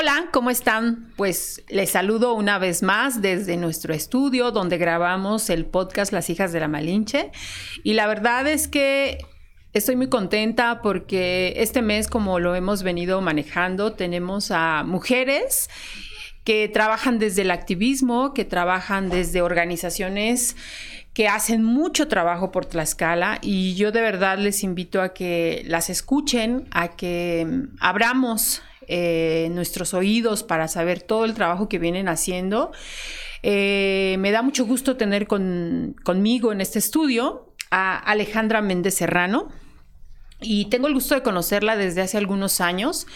Hola, ¿cómo están? Pues les saludo una vez más desde nuestro estudio donde grabamos el podcast Las hijas de la Malinche. Y la verdad es que estoy muy contenta porque este mes, como lo hemos venido manejando, tenemos a mujeres que trabajan desde el activismo, que trabajan desde organizaciones que hacen mucho trabajo por Tlaxcala y yo de verdad les invito a que las escuchen, a que abramos eh, nuestros oídos para saber todo el trabajo que vienen haciendo. Eh, me da mucho gusto tener conmigo en este estudio a Alejandra Méndez Serrano. Y tengo el gusto de conocerla desde hace algunos años,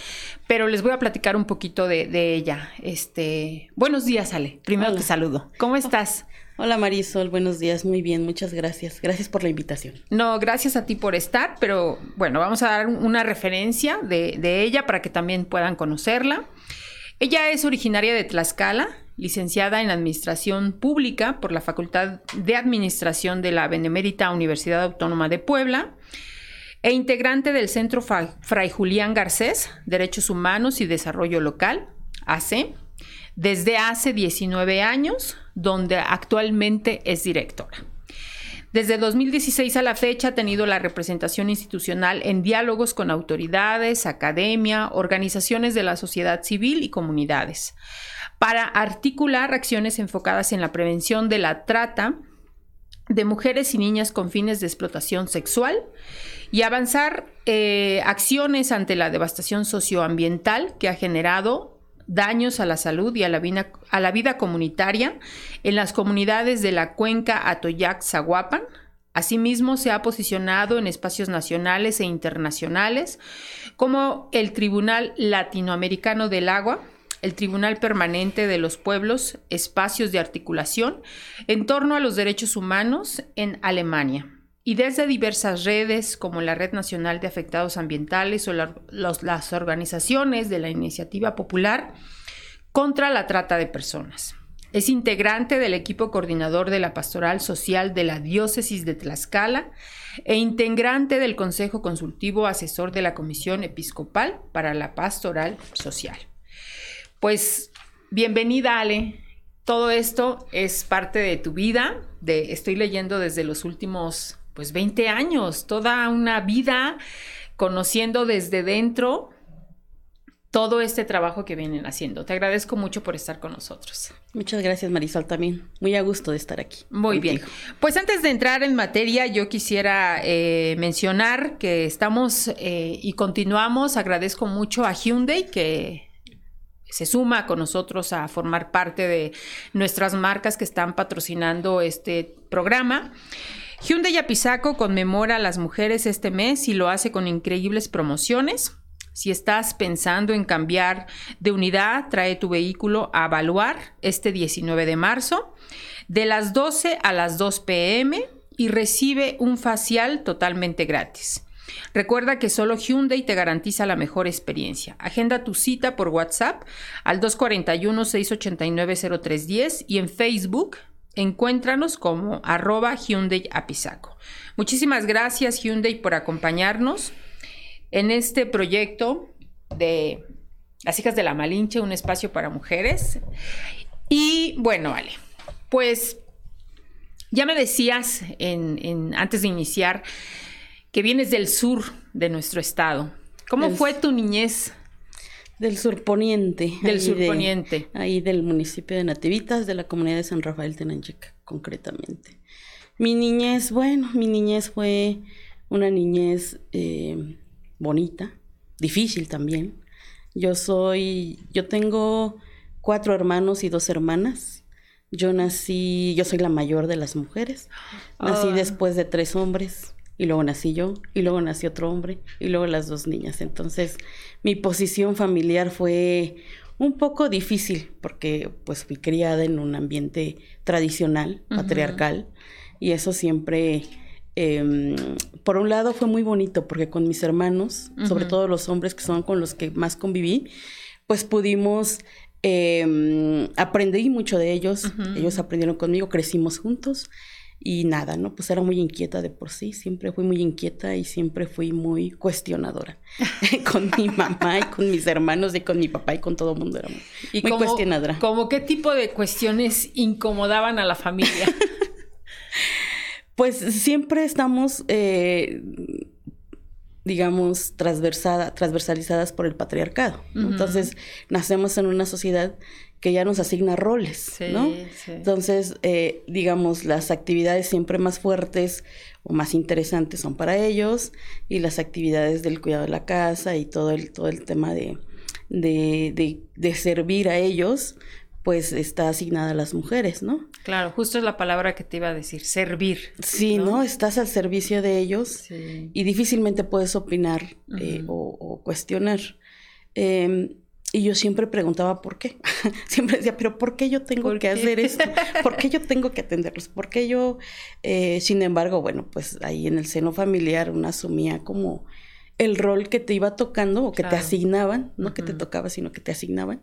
pero les voy a platicar un poquito de, ella. Este, buenos días, Ale. Primero te saludo. ¿Cómo estás? Hola Marisol, buenos días, muy bien, muchas gracias. Gracias por la invitación. No, gracias a ti por estar, pero bueno, vamos a dar una referencia de, ella para que también puedan conocerla. Ella es originaria de Tlaxcala, licenciada en Administración Pública por la Facultad de Administración de la Benemérita Universidad Autónoma de Puebla e integrante del Centro Fray Julián Garcés, Derechos Humanos y Desarrollo Local, AC desde hace 19 años, donde actualmente es directora. Desde 2016 a la fecha ha tenido la representación institucional en diálogos con autoridades, academia, organizaciones de la sociedad civil y comunidades, para articular acciones enfocadas en la prevención de la trata de mujeres y niñas con fines de explotación sexual y avanzar eh, acciones ante la devastación socioambiental que ha generado daños a la salud y a la vida, a la vida comunitaria en las comunidades de la cuenca Atoyac-Zaguapan. Asimismo, se ha posicionado en espacios nacionales e internacionales como el Tribunal Latinoamericano del Agua, el Tribunal Permanente de los Pueblos, espacios de articulación en torno a los derechos humanos en Alemania y desde diversas redes como la Red Nacional de Afectados Ambientales o las organizaciones de la Iniciativa Popular contra la Trata de Personas. Es integrante del equipo coordinador de la Pastoral Social de la Diócesis de Tlaxcala e integrante del Consejo Consultivo Asesor de la Comisión Episcopal para la Pastoral Social. Pues bienvenida, Ale. Todo esto es parte de tu vida. De, estoy leyendo desde los últimos pues 20 años, toda una vida conociendo desde dentro todo este trabajo que vienen haciendo. Te agradezco mucho por estar con nosotros. Muchas gracias, Marisol, también. Muy a gusto de estar aquí. Muy bien. Pues antes de entrar en materia, yo quisiera eh, mencionar que estamos eh, y continuamos. Agradezco mucho a Hyundai que se suma con nosotros a formar parte de nuestras marcas que están patrocinando este programa. Hyundai Apizaco conmemora a las mujeres este mes y lo hace con increíbles promociones. Si estás pensando en cambiar de unidad, trae tu vehículo a evaluar este 19 de marzo de las 12 a las 2 pm y recibe un facial totalmente gratis. Recuerda que solo Hyundai te garantiza la mejor experiencia. Agenda tu cita por WhatsApp al 241-689-0310 y en Facebook Encuéntranos como arroba Hyundai Apizaco. Muchísimas gracias Hyundai por acompañarnos en este proyecto de Las hijas de la Malinche, un espacio para mujeres. Y bueno, vale, pues ya me decías en, antes de iniciar que vienes del sur de nuestro estado. ¿Cómo fue tu niñez? Del surponiente. Del surponiente. ahí del municipio de Nativitas, de la comunidad de San Rafael Tenanchica, concretamente. Mi niñez, bueno, mi niñez fue una niñez eh, bonita, difícil también. Yo soy, yo tengo cuatro hermanos y dos hermanas. Yo nací, yo soy la mayor de las mujeres. Nací ah. después de tres hombres y luego nací yo, y luego nació otro hombre, y luego las dos niñas. Entonces, mi posición familiar fue un poco difícil, porque pues fui criada en un ambiente tradicional, patriarcal, y eso siempre em, por un lado fue muy bonito porque con mis hermanos, sobre todo los hombres que son con los que más conviví, pues pudimos eh, aprendí mucho de ellos, ellos aprendieron conmigo, crecimos juntos y nada, ¿no? Pues era muy inquieta de por sí, siempre fui muy inquieta y siempre fui muy cuestionadora con mi mamá y con mis hermanos y con mi papá y con todo el mundo era muy, cuestionadora. ¿Cómo qué tipo de cuestiones incomodaban a la familia? pues siempre estamos... Eh, digamos, transversada, transversalizadas por el patriarcado. Entonces, nacemos en una sociedad que ya nos asigna roles, ¿no? Entonces, eh, digamos, las actividades siempre más fuertes o más interesantes son para ellos y las actividades del cuidado de la casa y todo el, todo el tema de, de, de servir a ellos, pues está asignada a las mujeres, ¿no? Claro, justo es la palabra que te iba a decir, servir. Sí, ¿no? Estás al servicio de ellos y difícilmente puedes opinar eh, o, cuestionar. Em, y yo siempre preguntaba por qué. siempre decía, pero ¿por qué yo tengo que hacer esto? ¿Por qué yo tengo que atenderlos? ¿Por qué yo, eh, sin embargo, bueno, pues ahí en el seno familiar una asumía como el rol que te iba tocando o que te asignaban, no que te tocaba, sino que te asignaban.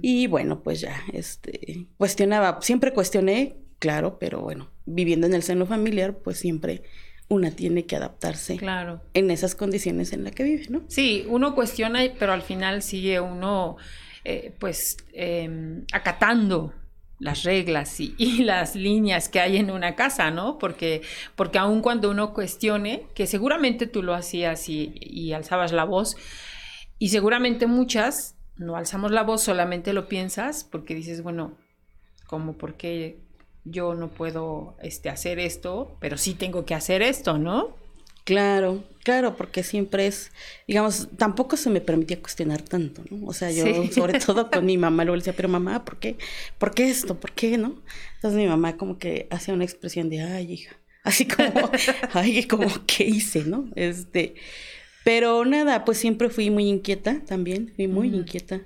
Y bueno, pues ya, este, cuestionaba, siempre cuestioné, claro, pero bueno, viviendo en el seno familiar, pues siempre una tiene que adaptarse claro. en esas condiciones en las que vive, ¿no? Sí, uno cuestiona, pero al final sigue uno, eh, pues, em, acatando las reglas y, las líneas que hay en una casa, ¿no? Porque, porque aun cuando uno cuestione, que seguramente tú lo hacías y, alzabas la voz, y seguramente muchas no alzamos la voz, solamente lo piensas porque dices, bueno, como por qué yo no puedo este, hacer esto, pero sí tengo que hacer esto, ¿no? Claro, claro, porque siempre es, digamos, tampoco se me permitía cuestionar tanto, ¿no? O sea, yo sobre todo con mi mamá luego le decía, pero mamá, ¿por qué? ¿Por qué esto? ¿Por qué no? Entonces mi mamá como que hacía una expresión de, ay, hija, así como, ay, como, ¿qué hice, no? Este, pero nada, pues siempre fui muy inquieta también, fui muy inquieta.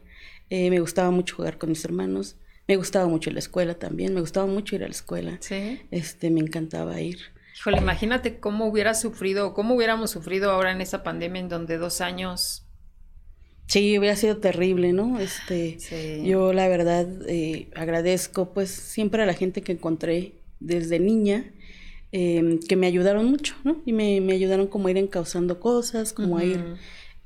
Eh, me gustaba mucho jugar con mis hermanos, me gustaba mucho la escuela también, me gustaba mucho ir a la escuela. Sí. Este, me encantaba ir. Híjole, imagínate cómo hubiera sufrido, cómo hubiéramos sufrido ahora en esa pandemia en donde dos años. Sí, hubiera sido terrible, ¿no? Este, yo la verdad eh, agradezco, pues, siempre a la gente que encontré desde niña, em, que me ayudaron mucho, ¿no? Y me, ayudaron como a ir encauzando cosas, como a ir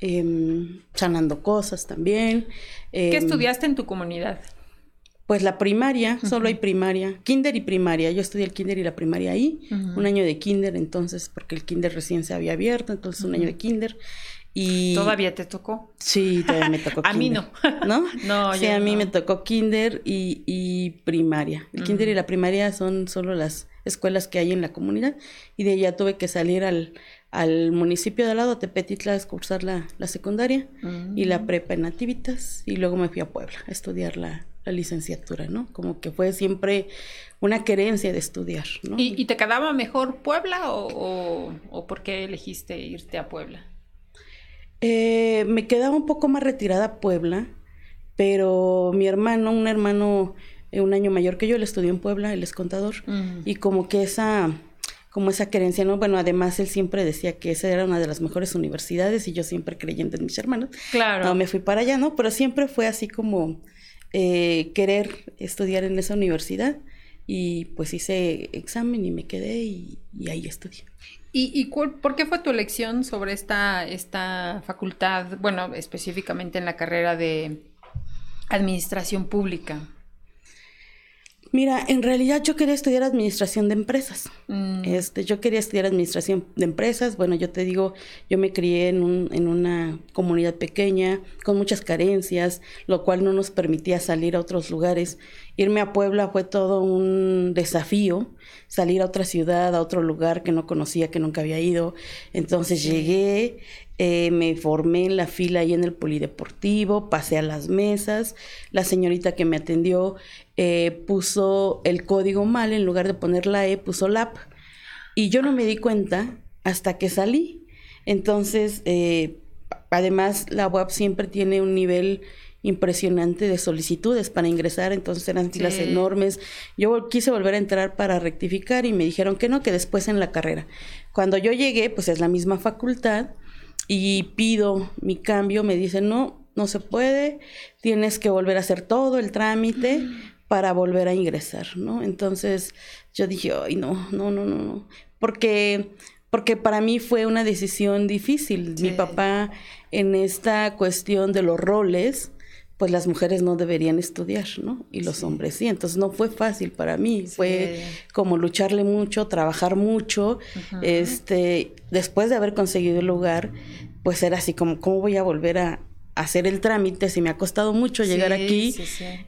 em, sanando cosas también. ¿Qué em, estudiaste en tu comunidad? Pues la primaria, solo hay primaria, kinder y primaria. Yo estudié el kinder y la primaria ahí, un año de kinder entonces, porque el kinder recién se había abierto, entonces un año de kinder. Y... ¿Todavía te tocó? Sí, todavía me tocó. a mí no. ¿No? no, Sí, a mí me tocó kinder y, primaria. El kinder y la primaria son solo las escuelas que hay en la comunidad y de allá tuve que salir al, al municipio de al lado, Tepetitla, a cursar la, la secundaria y la mm. prepa en Nativitas y luego me fui a Puebla a estudiar la, la licenciatura, ¿no? Como que fue siempre una querencia de estudiar, ¿no? ¿Y, te quedaba mejor Puebla o, o, por qué elegiste irte a Puebla? Eh, me quedaba un poco más retirada Puebla, pero mi hermano, un hermano eh, un año mayor que yo, él estudió en Puebla, él es contador, y como que esa como esa querencia, ¿no? Bueno, además él siempre decía que esa era una de las mejores universidades y yo siempre creyendo en mis hermanos. Claro. No me fui para allá, ¿no? Pero siempre fue así como eh, querer estudiar en esa universidad y pues hice examen y me quedé y, ahí estudié. ¿Y, y por qué fue tu elección sobre esta, esta facultad, bueno, específicamente en la carrera de administración pública? Mira, en realidad yo quería estudiar administración de empresas. Mm. Este, yo quería estudiar administración de empresas. Bueno, yo te digo, yo me crié en, un, en una comunidad pequeña, con muchas carencias, lo cual no nos permitía salir a otros lugares. Irme a Puebla fue todo un desafío, salir a otra ciudad, a otro lugar que no conocía, que nunca había ido. Entonces llegué, eh, me formé en la fila ahí en el polideportivo, pasé a las mesas, la señorita que me atendió eh, puso el código mal, en lugar de poner la E, puso la P. Y yo no me di cuenta hasta que salí. Entonces, eh, además, la web siempre tiene un nivel impresionante de solicitudes para ingresar, entonces eran filas enormes. Yo quise volver a entrar para rectificar y me dijeron que no, que después en la carrera. Cuando yo llegué, pues es la misma facultad y pido mi cambio, me dicen, no, no se puede, tienes que volver a hacer todo el trámite para volver a ingresar, ¿no? Entonces yo dije, ay, no, no, no, no, no, porque, porque para mí fue una decisión difícil. Mi papá en esta cuestión de los roles, pues las mujeres no deberían estudiar, ¿no? Y los hombres sí. Entonces no fue fácil para mí. Fue como lucharle mucho, trabajar mucho. Este, después de haber conseguido el lugar, pues era así como, ¿cómo voy a volver a, hacer el trámite, si me ha costado mucho llegar aquí.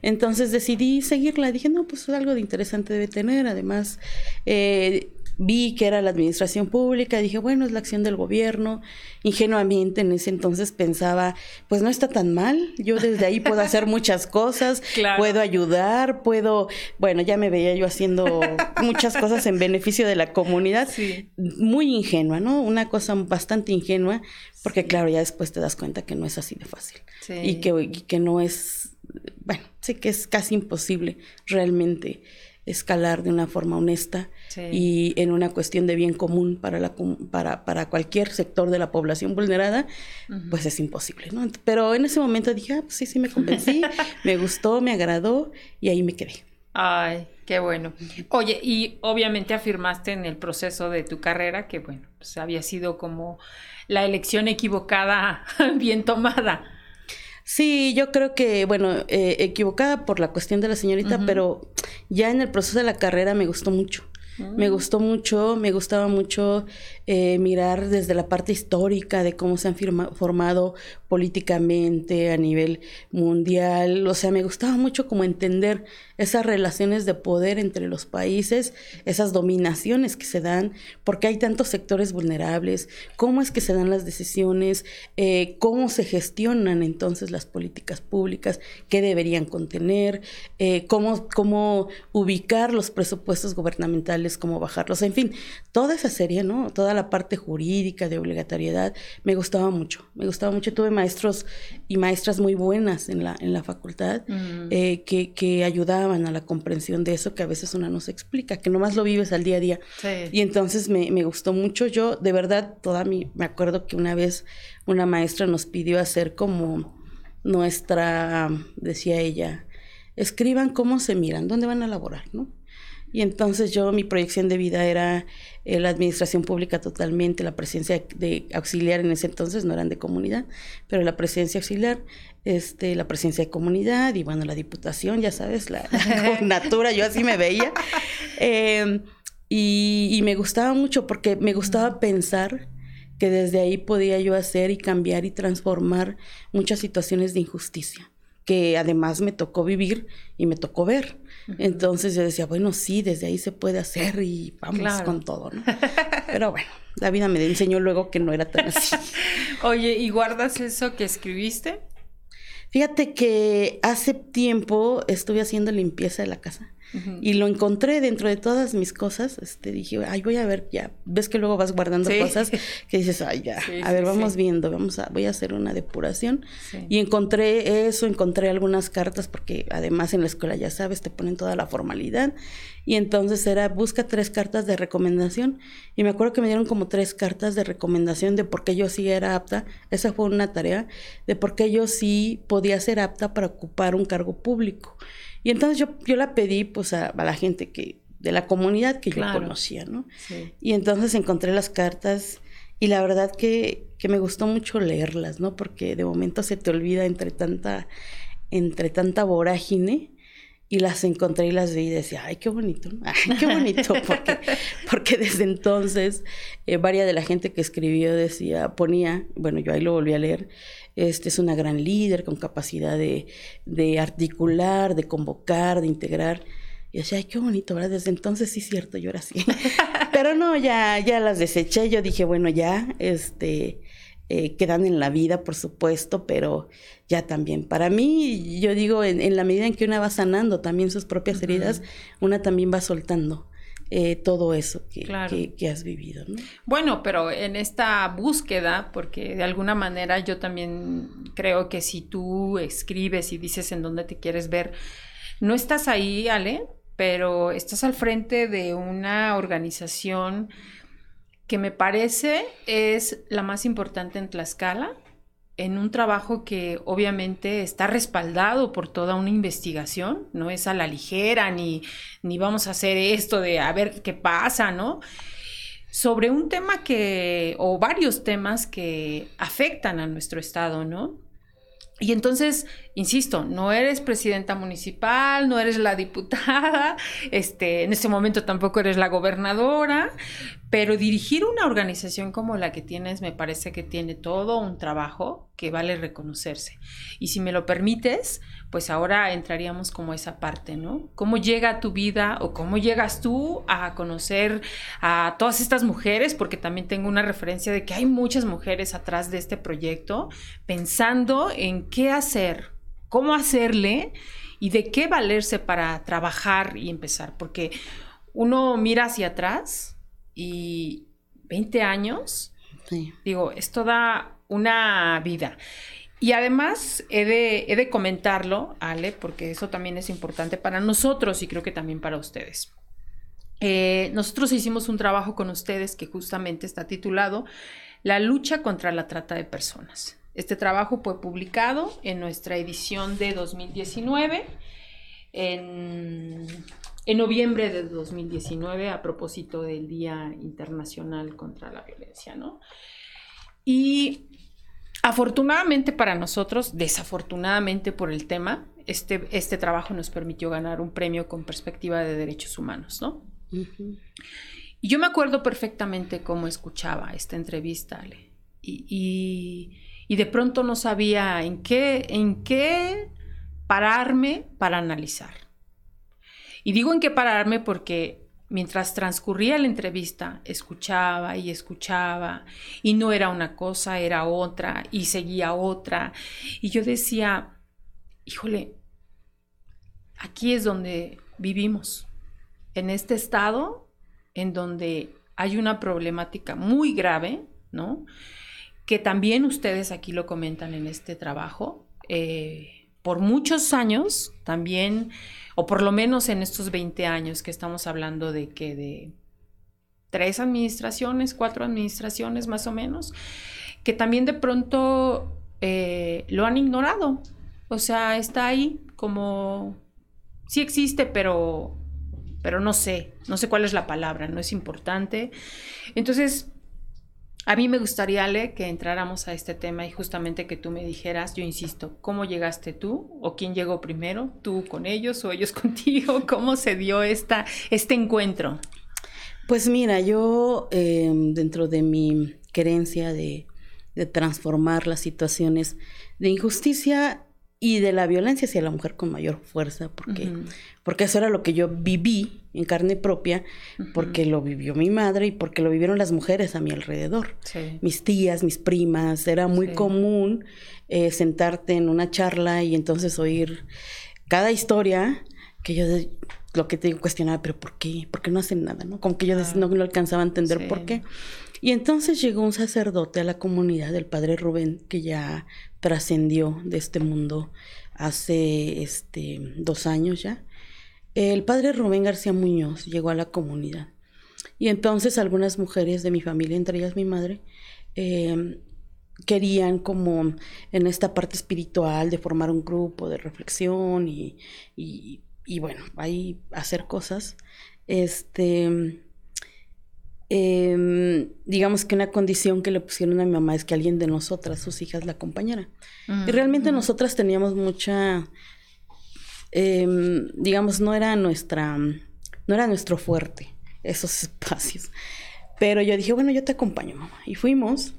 Entonces decidí seguirla. Dije, no, pues algo de interesante debe tener. Además, eh, vi que era la administración pública, dije, bueno, es la acción del gobierno. Ingenuamente en ese entonces pensaba, pues no está tan mal, yo desde ahí puedo hacer muchas cosas, puedo ayudar, puedo, bueno, ya me veía yo haciendo muchas cosas en beneficio de la comunidad. Muy ingenua, ¿no? Una cosa bastante ingenua, porque claro, ya después te das cuenta que no es así de fácil. Y, que, y que no es, bueno, sé que es casi imposible realmente escalar de una forma honesta y en una cuestión de bien común para, la, para, para cualquier sector de la población vulnerada, pues es imposible, ¿no? Pero en ese momento dije, ah, pues sí, sí me convencí, me gustó, me agradó y ahí me quedé. Ay, qué bueno. Oye, y obviamente afirmaste en el proceso de tu carrera que, bueno, pues había sido como la elección equivocada bien tomada. Sí, yo creo que, bueno, eh, equivocada por la cuestión de la señorita, pero ya en el proceso de la carrera me gustó mucho. Me ah. gustó mucho, me gustaba mucho eh, mirar desde la parte histórica de cómo se han formado políticamente a nivel mundial. O sea, me gustaba mucho como entender esas relaciones de poder entre los países, esas dominaciones que se dan, porque hay tantos sectores vulnerables, cómo es que se dan las decisiones, eh, cómo se gestionan entonces las políticas públicas, qué deberían contener, eh, cómo, cómo ubicar los presupuestos gubernamentales, cómo bajarlos, en fin, toda esa serie, ¿no? La parte jurídica de obligatoriedad me gustaba mucho, me gustaba mucho. Tuve maestros y maestras muy buenas en la, en la facultad eh, que, que ayudaban a la comprensión de eso que a veces una no se explica, que nomás lo vives al día a día. Y entonces me, me, gustó mucho. Yo, de verdad, toda mi, me acuerdo que una vez una maestra nos pidió hacer como nuestra, decía ella, escriban cómo se miran, dónde van a laborar, ¿no? Y entonces yo, mi proyección de vida era eh, la administración pública totalmente, la presencia de auxiliar en ese entonces, no eran de comunidad, pero la presencia auxiliar, este, la presencia de comunidad y bueno, la diputación, ya sabes, la, natura, yo así me veía. Em, y, y me gustaba mucho porque me gustaba pensar que desde ahí podía yo hacer y cambiar y transformar muchas situaciones de injusticia que además me tocó vivir y me tocó ver. Entonces yo decía, bueno, sí, desde ahí se puede hacer y vamos con todo, ¿no? Pero bueno, la vida me enseñó luego que no era tan así. Oye, ¿y guardas eso que escribiste? Fíjate que hace tiempo estuve haciendo limpieza de la casa y lo encontré dentro de todas mis cosas. Este, dije, ay, voy a ver, ya. Ves que luego vas guardando cosas que dices, ay, ya. a ver, vamos viendo, vamos a, voy a hacer una depuración. Y encontré eso, encontré algunas cartas, porque además en la escuela, ya sabes, te ponen toda la formalidad. Y entonces era, busca tres cartas de recomendación. Y me acuerdo que me dieron como tres cartas de recomendación de por qué yo sí era apta. Esa fue una tarea de por qué yo sí podía ser apta para ocupar un cargo público. Y entonces yo, yo la pedí pues a, la gente que, de la comunidad que yo conocía, ¿no? Y entonces encontré las cartas y la verdad que, que, me gustó mucho leerlas, ¿no? Porque de momento se te olvida entre tanta, entre tanta vorágine y las encontré y las vi y decía, ay, qué bonito, ay, qué bonito, porque, porque desde entonces eh, varias de la gente que escribió decía, ponía, bueno, yo ahí lo volví a leer, este es una gran líder con capacidad de, de articular, de convocar, de integrar. Y decía, ay, qué bonito, ¿verdad? Desde entonces sí es cierto, yo era así. Pero no, ya, ya las deseché, yo dije, bueno, ya, este, eh, quedan en la vida, por supuesto, pero ya también. Para mí, yo digo, en, la medida en que una va sanando también sus propias heridas, una también va soltando eh, todo eso que, que, has vivido. ¿no? Bueno, pero en esta búsqueda, porque de alguna manera yo también creo que si tú escribes y dices en dónde te quieres ver, no estás ahí, Ale, pero estás al frente de una organización que me parece es la más importante en Tlaxcala, en un trabajo que obviamente está respaldado por toda una investigación, no es a la ligera, ni, ni vamos a hacer esto de a ver qué pasa, ¿no? Sobre un tema que, o varios temas que afectan a nuestro estado, ¿no? Y entonces, insisto, no eres presidenta municipal, no eres la diputada, este, en este momento tampoco eres la gobernadora, pero dirigir una organización como la que tienes me parece que tiene todo un trabajo que vale reconocerse. Y si me lo permites, pues ahora entraríamos como esa parte, ¿no? ¿Cómo llega tu vida o cómo llegas tú a conocer a todas estas mujeres? Porque también tengo una referencia de que hay muchas mujeres atrás de este proyecto pensando en qué hacer, cómo hacerle y de qué valerse para trabajar y empezar. Porque uno mira hacia atrás y 20 años, digo, es toda una vida. Y además he de, comentarlo, Ale, porque eso también es importante para nosotros y creo que también para ustedes. Eh, nosotros hicimos un trabajo con ustedes que justamente está titulado La lucha contra la trata de personas. Este trabajo fue publicado en nuestra edición de 2019 en, noviembre de 2019 a propósito del Día Internacional contra la Violencia, ¿no? Y afortunadamente para nosotros, desafortunadamente por el tema, este, este trabajo nos permitió ganar un premio con perspectiva de derechos humanos, ¿no? Y yo me acuerdo perfectamente cómo escuchaba esta entrevista, Ale, y, y, de pronto no sabía en qué, en qué pararme para analizar. Y digo en qué pararme porque mientras transcurría la entrevista, escuchaba y escuchaba, y no era una cosa, era otra, y seguía otra. Y yo decía, híjole, aquí es donde vivimos, en este estado en donde hay una problemática muy grave, ¿no? Que también ustedes aquí lo comentan en este trabajo. Eh, por muchos años también, o por lo menos en estos 20 años que estamos hablando de que de tres administraciones, cuatro administraciones más o menos, que también de pronto eh, lo han ignorado. O sea, está ahí como, sí existe, pero, pero no sé, no sé cuál es la palabra, no es importante. Entonces, a mí me gustaría, Ale, que entráramos a este tema y justamente que tú me dijeras, yo insisto, ¿cómo llegaste tú? ¿O quién llegó primero? ¿Tú con ellos o ellos contigo? ¿Cómo se dio esta, este encuentro? Pues mira, yo em, dentro de mi querencia de, de transformar las situaciones de injusticia y de la violencia hacia la mujer con mayor fuerza, porque, porque eso era lo que yo viví en carne propia, porque lo vivió mi madre y porque lo vivieron las mujeres a mi alrededor. Mis tías, mis primas, era muy común eh, sentarte en una charla y entonces oír cada historia que yo lo que te cuestionaba, pero ¿por qué? ¿Por qué no hacen nada? ¿no? Como que yo no, no alcanzaba a entender por qué. Y entonces llegó un sacerdote a la comunidad, el padre Rubén, que ya trascendió de este mundo hace este, dos años ya. El padre Rubén García Muñoz llegó a la comunidad. Y entonces algunas mujeres de mi familia, entre ellas mi madre, em, querían como en esta parte espiritual de formar un grupo de reflexión y, y, y bueno, ahí hacer cosas. Este Em, digamos que una condición que le pusieron a mi mamá es que alguien de nosotras, sus hijas, la acompañara. y realmente nosotras teníamos mucha, em, digamos, no era nuestra, no era nuestro fuerte esos espacios. Pero yo dije, bueno, yo te acompaño, mamá. Y fuimos.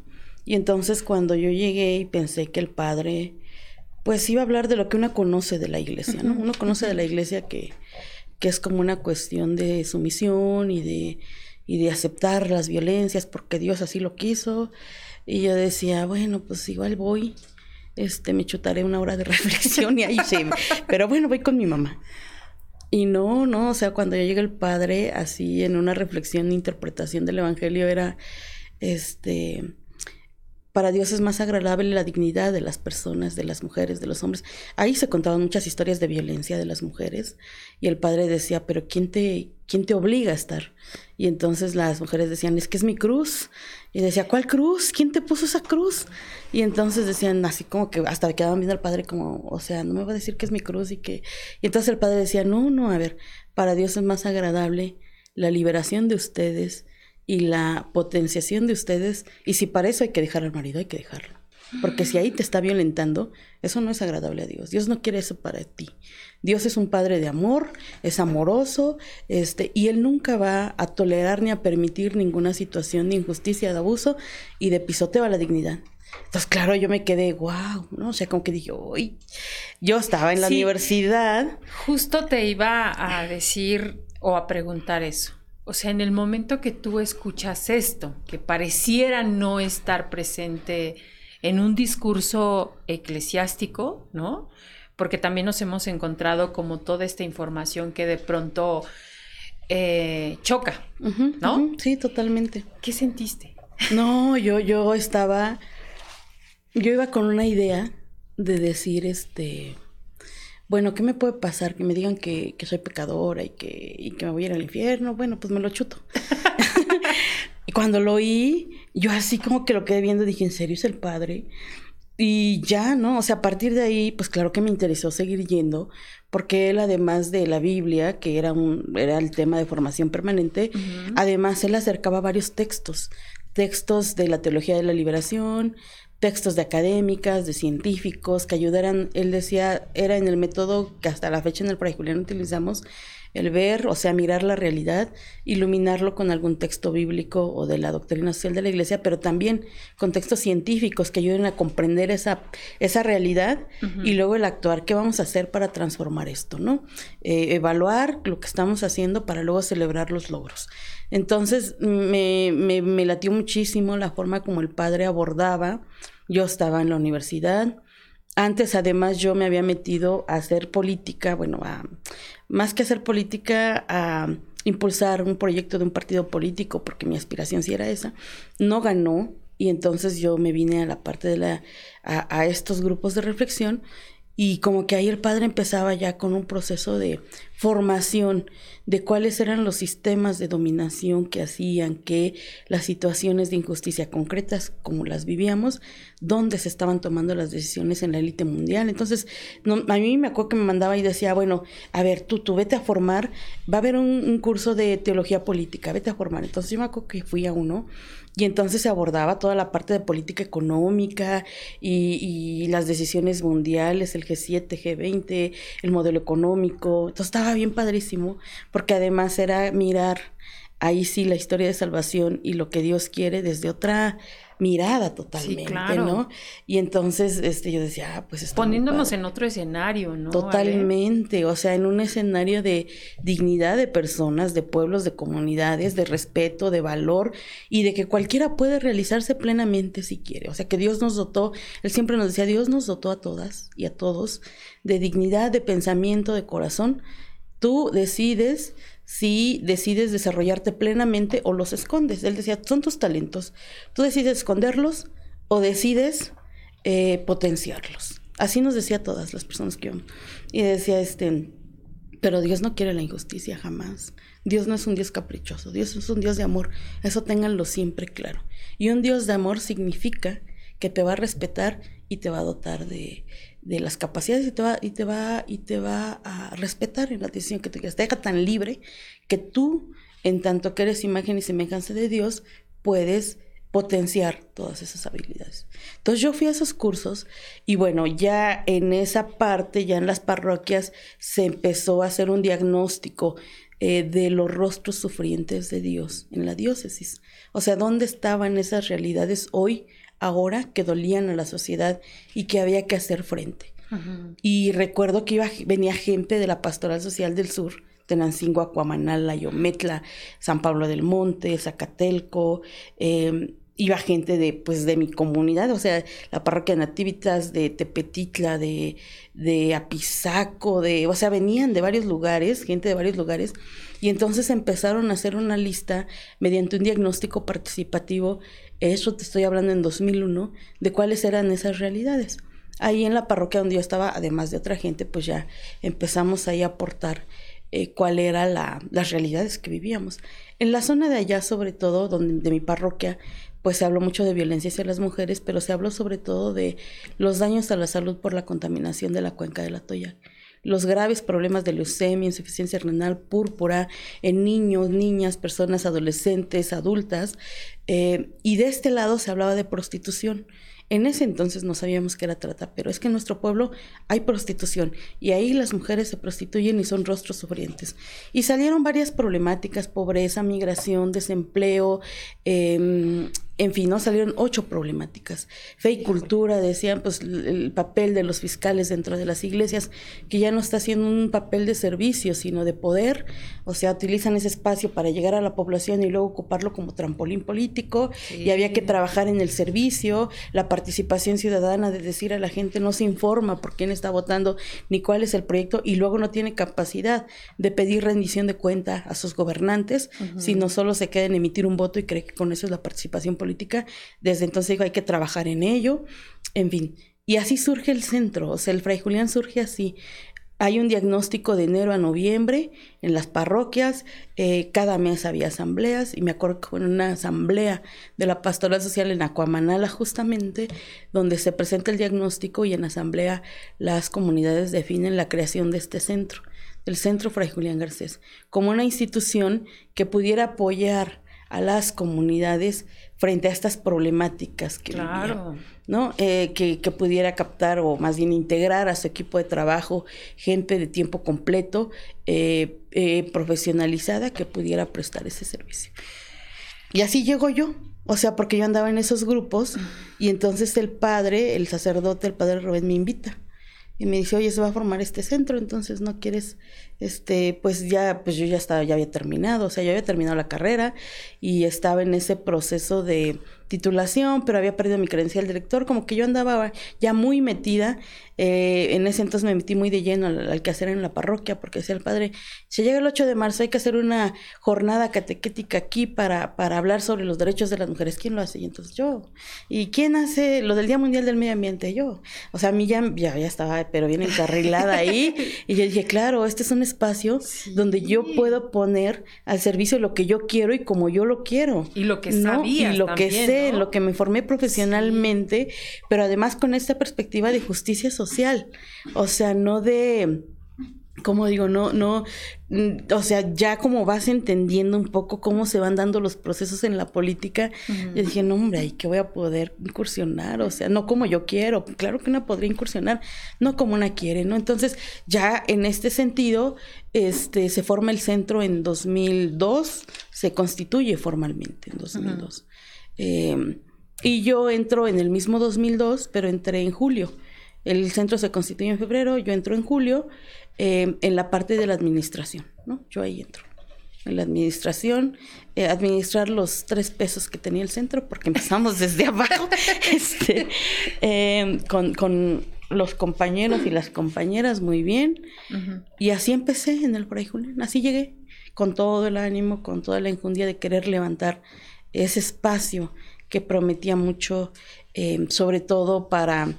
Y entonces cuando yo llegué y pensé que el padre, pues iba a hablar de lo que uno conoce de la iglesia, ¿no? Uno conoce de la iglesia que, que es como una cuestión de sumisión y de y de aceptar las violencias porque Dios así lo quiso. Y yo decía, bueno, pues igual voy, este, me chutaré una hora de reflexión y ahí sí. Pero bueno, voy con mi mamá. Y no, no, o sea, cuando ya llega el padre, así en una reflexión, interpretación del Evangelio, era, este, para Dios es más agradable la dignidad de las personas, de las mujeres, de los hombres. Ahí se contaban muchas historias de violencia de las mujeres y el padre decía, pero ¿quién te, quién te obliga a estar? Y entonces las mujeres decían, es que es mi cruz. Y decía, ¿cuál cruz? ¿Quién te puso esa cruz? Y entonces decían así como que hasta quedaban viendo al padre como, o sea, no me va a decir que es mi cruz y que... Y entonces el padre decía, no, no, a ver, para Dios es más agradable la liberación de ustedes y la potenciación de ustedes. Y si para eso hay que dejar al marido, hay que dejarlo. Porque si ahí te está violentando, eso no es agradable a Dios. Dios no quiere eso para ti. Dios es un padre de amor, es amoroso, este, y Él nunca va a tolerar ni a permitir ninguna situación de injusticia, de abuso y de pisoteo a la dignidad. Entonces, claro, yo me quedé, wow, ¿no? O sea, como que dije, uy, yo estaba en la universidad. Justo te iba a decir o a preguntar eso. O sea, en el momento que tú escuchas esto, que pareciera no estar presente en un discurso eclesiástico, ¿no? Porque también nos hemos encontrado como toda esta información que de pronto eh, choca, ¿no? sí, totalmente. ¿Qué sentiste? No, yo, yo estaba, yo iba con una idea de decir, este, bueno, ¿qué me puede pasar? Que me digan que, soy pecadora y que, y que me voy a ir al infierno. Bueno, pues me lo chuto. y cuando lo oí, yo así como que lo quedé viendo, dije, ¿en serio es el padre? Y ya, ¿no? O sea, a partir de ahí, pues claro que me interesó seguir yendo, porque él, además de la Biblia, que era, un, era el tema de formación permanente, además él acercaba varios textos, textos de la teología de la liberación, textos de académicas, de científicos, que ayudaran, él decía, era en el método que hasta la fecha en el Julián utilizamos, el ver, o sea, mirar la realidad, iluminarlo con algún texto bíblico o de la doctrina social de la iglesia, pero también con textos científicos que ayuden a comprender esa, esa realidad y luego el actuar, qué vamos a hacer para transformar esto, ¿no? Eh, evaluar lo que estamos haciendo para luego celebrar los logros. Entonces, me, me, me latió muchísimo la forma como el padre abordaba. Yo estaba en la universidad, antes, además, yo me había metido a hacer política, bueno, a, más que hacer política, a impulsar un proyecto de un partido político, porque mi aspiración sí era esa. No ganó, y entonces yo me vine a la parte de la, a, a estos grupos de reflexión y como que ahí el padre empezaba ya con un proceso de formación de cuáles eran los sistemas de dominación que hacían que las situaciones de injusticia concretas como las vivíamos, dónde se estaban tomando las decisiones en la élite mundial. Entonces, a mí me acuerdo que me mandaba y decía, bueno, a ver, tú, tú vete a formar, va a haber un curso de teología política, vete a formar. Entonces yo me acuerdo que fui a uno y entonces se abordaba toda la parte de política económica y, las decisiones mundiales, el G7, G20, el modelo económico. Entonces estaba bien padrísimo, porque además era mirar ahí sí la historia de salvación y lo que Dios quiere desde otra mirada totalmente, ¿no? Y entonces este, yo decía, ah, pues Poniéndonos en otro escenario, ¿no? Totalmente, o sea, en un escenario de dignidad de personas, de pueblos, de comunidades, de respeto, de valor y de que cualquiera puede realizarse plenamente si quiere. O sea, que Dios nos dotó, Él siempre nos decía, Dios nos dotó a todas y a todos de dignidad, de pensamiento, de corazón. Tú decides si decides desarrollarte plenamente o los escondes. Él decía, son tus talentos. Tú decides esconderlos o decides eh, potenciarlos. Así nos decía todas las personas que yo. Y decía, este, pero Dios no quiere la injusticia jamás. Dios no es un Dios caprichoso, Dios es un Dios de amor. Eso ténganlo siempre claro. Y un Dios de amor significa que te va a respetar y te va a dotar de, de las capacidades y te va, y te va, y te va a respetar en la decisión que te quieras. Te deja tan libre que tú, en tanto que eres imagen y semejanza de Dios, puedes potenciar todas esas habilidades. Entonces yo fui a esos cursos y bueno, ya en esa parte, ya en las parroquias, se empezó a hacer un diagnóstico eh, de los rostros sufrientes de Dios en la diócesis. O sea, ¿dónde estaban esas realidades hoy ahora que dolían a la sociedad y que había que hacer frente. Y recuerdo que iba, venía gente de la Pastoral Social del Sur, Tenancingo, Acuamanala, Yometla, San Pablo del Monte, Zacatelco, em, iba gente de, pues, de mi comunidad, o sea, la parroquia Nativitas de Tepetitla, de, de Apizaco, de, o sea, venían de varios lugares, gente de varios lugares, y entonces empezaron a hacer una lista mediante un diagnóstico participativo, eso te estoy hablando en 2001, de cuáles eran esas realidades. Ahí en la parroquia donde yo estaba, además de otra gente, pues ya empezamos ahí a aportar eh, cuál era la, las realidades que vivíamos. En la zona de allá, sobre todo, donde, de mi parroquia, pues se habló mucho de violencia hacia las mujeres, pero se habló sobre todo de los daños a la salud por la contaminación de la cuenca de la Toya los graves problemas de leucemia, insuficiencia renal, púrpura en niños, niñas, personas adolescentes, adultas. Eh, y de este lado se hablaba de prostitución. En ese entonces no sabíamos que era trata, pero es que en nuestro pueblo hay prostitución y ahí las mujeres se prostituyen y son rostros sufrientes. Y salieron varias problemáticas, pobreza, migración, desempleo, eh, en fin, ¿no? Salieron ocho problemáticas. Fe y cultura, decían, pues el papel de los fiscales dentro de las iglesias, que ya no está haciendo un papel de servicio, sino de poder. O sea, utilizan ese espacio para llegar a la población y luego ocuparlo como trampolín político. Y había que trabajar en el servicio, la participación ciudadana de decir a la gente no se informa por quién está votando ni cuál es el proyecto y luego no tiene capacidad de pedir rendición de cuenta a sus gobernantes, sino solo se queda en emitir un voto y cree que con eso es la participación política desde entonces digo, hay que trabajar en ello, en fin. Y así surge el centro, o sea, el Fray Julián surge así. Hay un diagnóstico de enero a noviembre en las parroquias, eh, cada mes había asambleas y me acuerdo que fue una asamblea de la pastoral social en Acuamanala justamente, donde se presenta el diagnóstico y en asamblea las comunidades definen la creación de este centro, el Centro Fray Julián Garcés, como una institución que pudiera apoyar a las comunidades frente a estas problemáticas que claro. ¿no? Eh, que, pudiera captar o más bien integrar a su equipo de trabajo gente de tiempo completo, eh, eh, profesionalizada, que pudiera prestar ese servicio. Y así llego yo, o sea, porque yo andaba en esos grupos y entonces el padre, el sacerdote, el padre Rubén me invita y me dice, oye, se va a formar este centro, entonces no quieres, este, pues ya, pues yo ya estaba, ya había terminado, o sea, yo había terminado la carrera y estaba en ese proceso de titulación, pero había perdido mi credencial de director, como que yo andaba ya muy metida eh, en ese entonces me metí muy de lleno al, que hacer en la parroquia, porque decía el padre, si llega el 8 de marzo hay que hacer una jornada catequética aquí para, para hablar sobre los derechos de las mujeres. ¿Quién lo hace? Y entonces yo. ¿Y quién hace lo del Día Mundial del Medio Ambiente? Yo. O sea, a mí ya, ya, estaba, pero bien encarrilada ahí. y yo dije, claro, este es un espacio donde yo puedo poner al servicio lo que yo quiero y como yo lo quiero. Y lo que ¿no? Y lo que sé, lo que me formé profesionalmente, pero además con esta perspectiva de justicia social o sea, no de como digo, no, no, mm, o sea, ya como vas entendiendo un poco cómo se van dando los procesos en la política, yo dije, no, hombre, ¿y qué voy a poder incursionar? O sea, no como yo quiero, claro que una podría incursionar, no como una quiere, ¿no? Entonces, ya en este sentido, este, se forma el centro en 2002, se constituye formalmente en 2002. Em, y yo entro en el mismo 2002, pero entré en julio. El centro se constituye en febrero, yo entro en julio eh, en la parte de la administración, ¿no? Yo ahí entro. En la administración, eh, administrar los tres pesos que tenía el centro, porque empezamos desde abajo, este, eh, con, los compañeros y las compañeras muy bien. Y así empecé en el Fray Julián, así llegué, con todo el ánimo, con toda la injundia de querer levantar ese espacio que prometía mucho, sobre todo para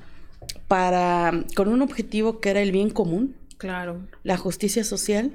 para, con un objetivo que era el bien común. Claro. La justicia social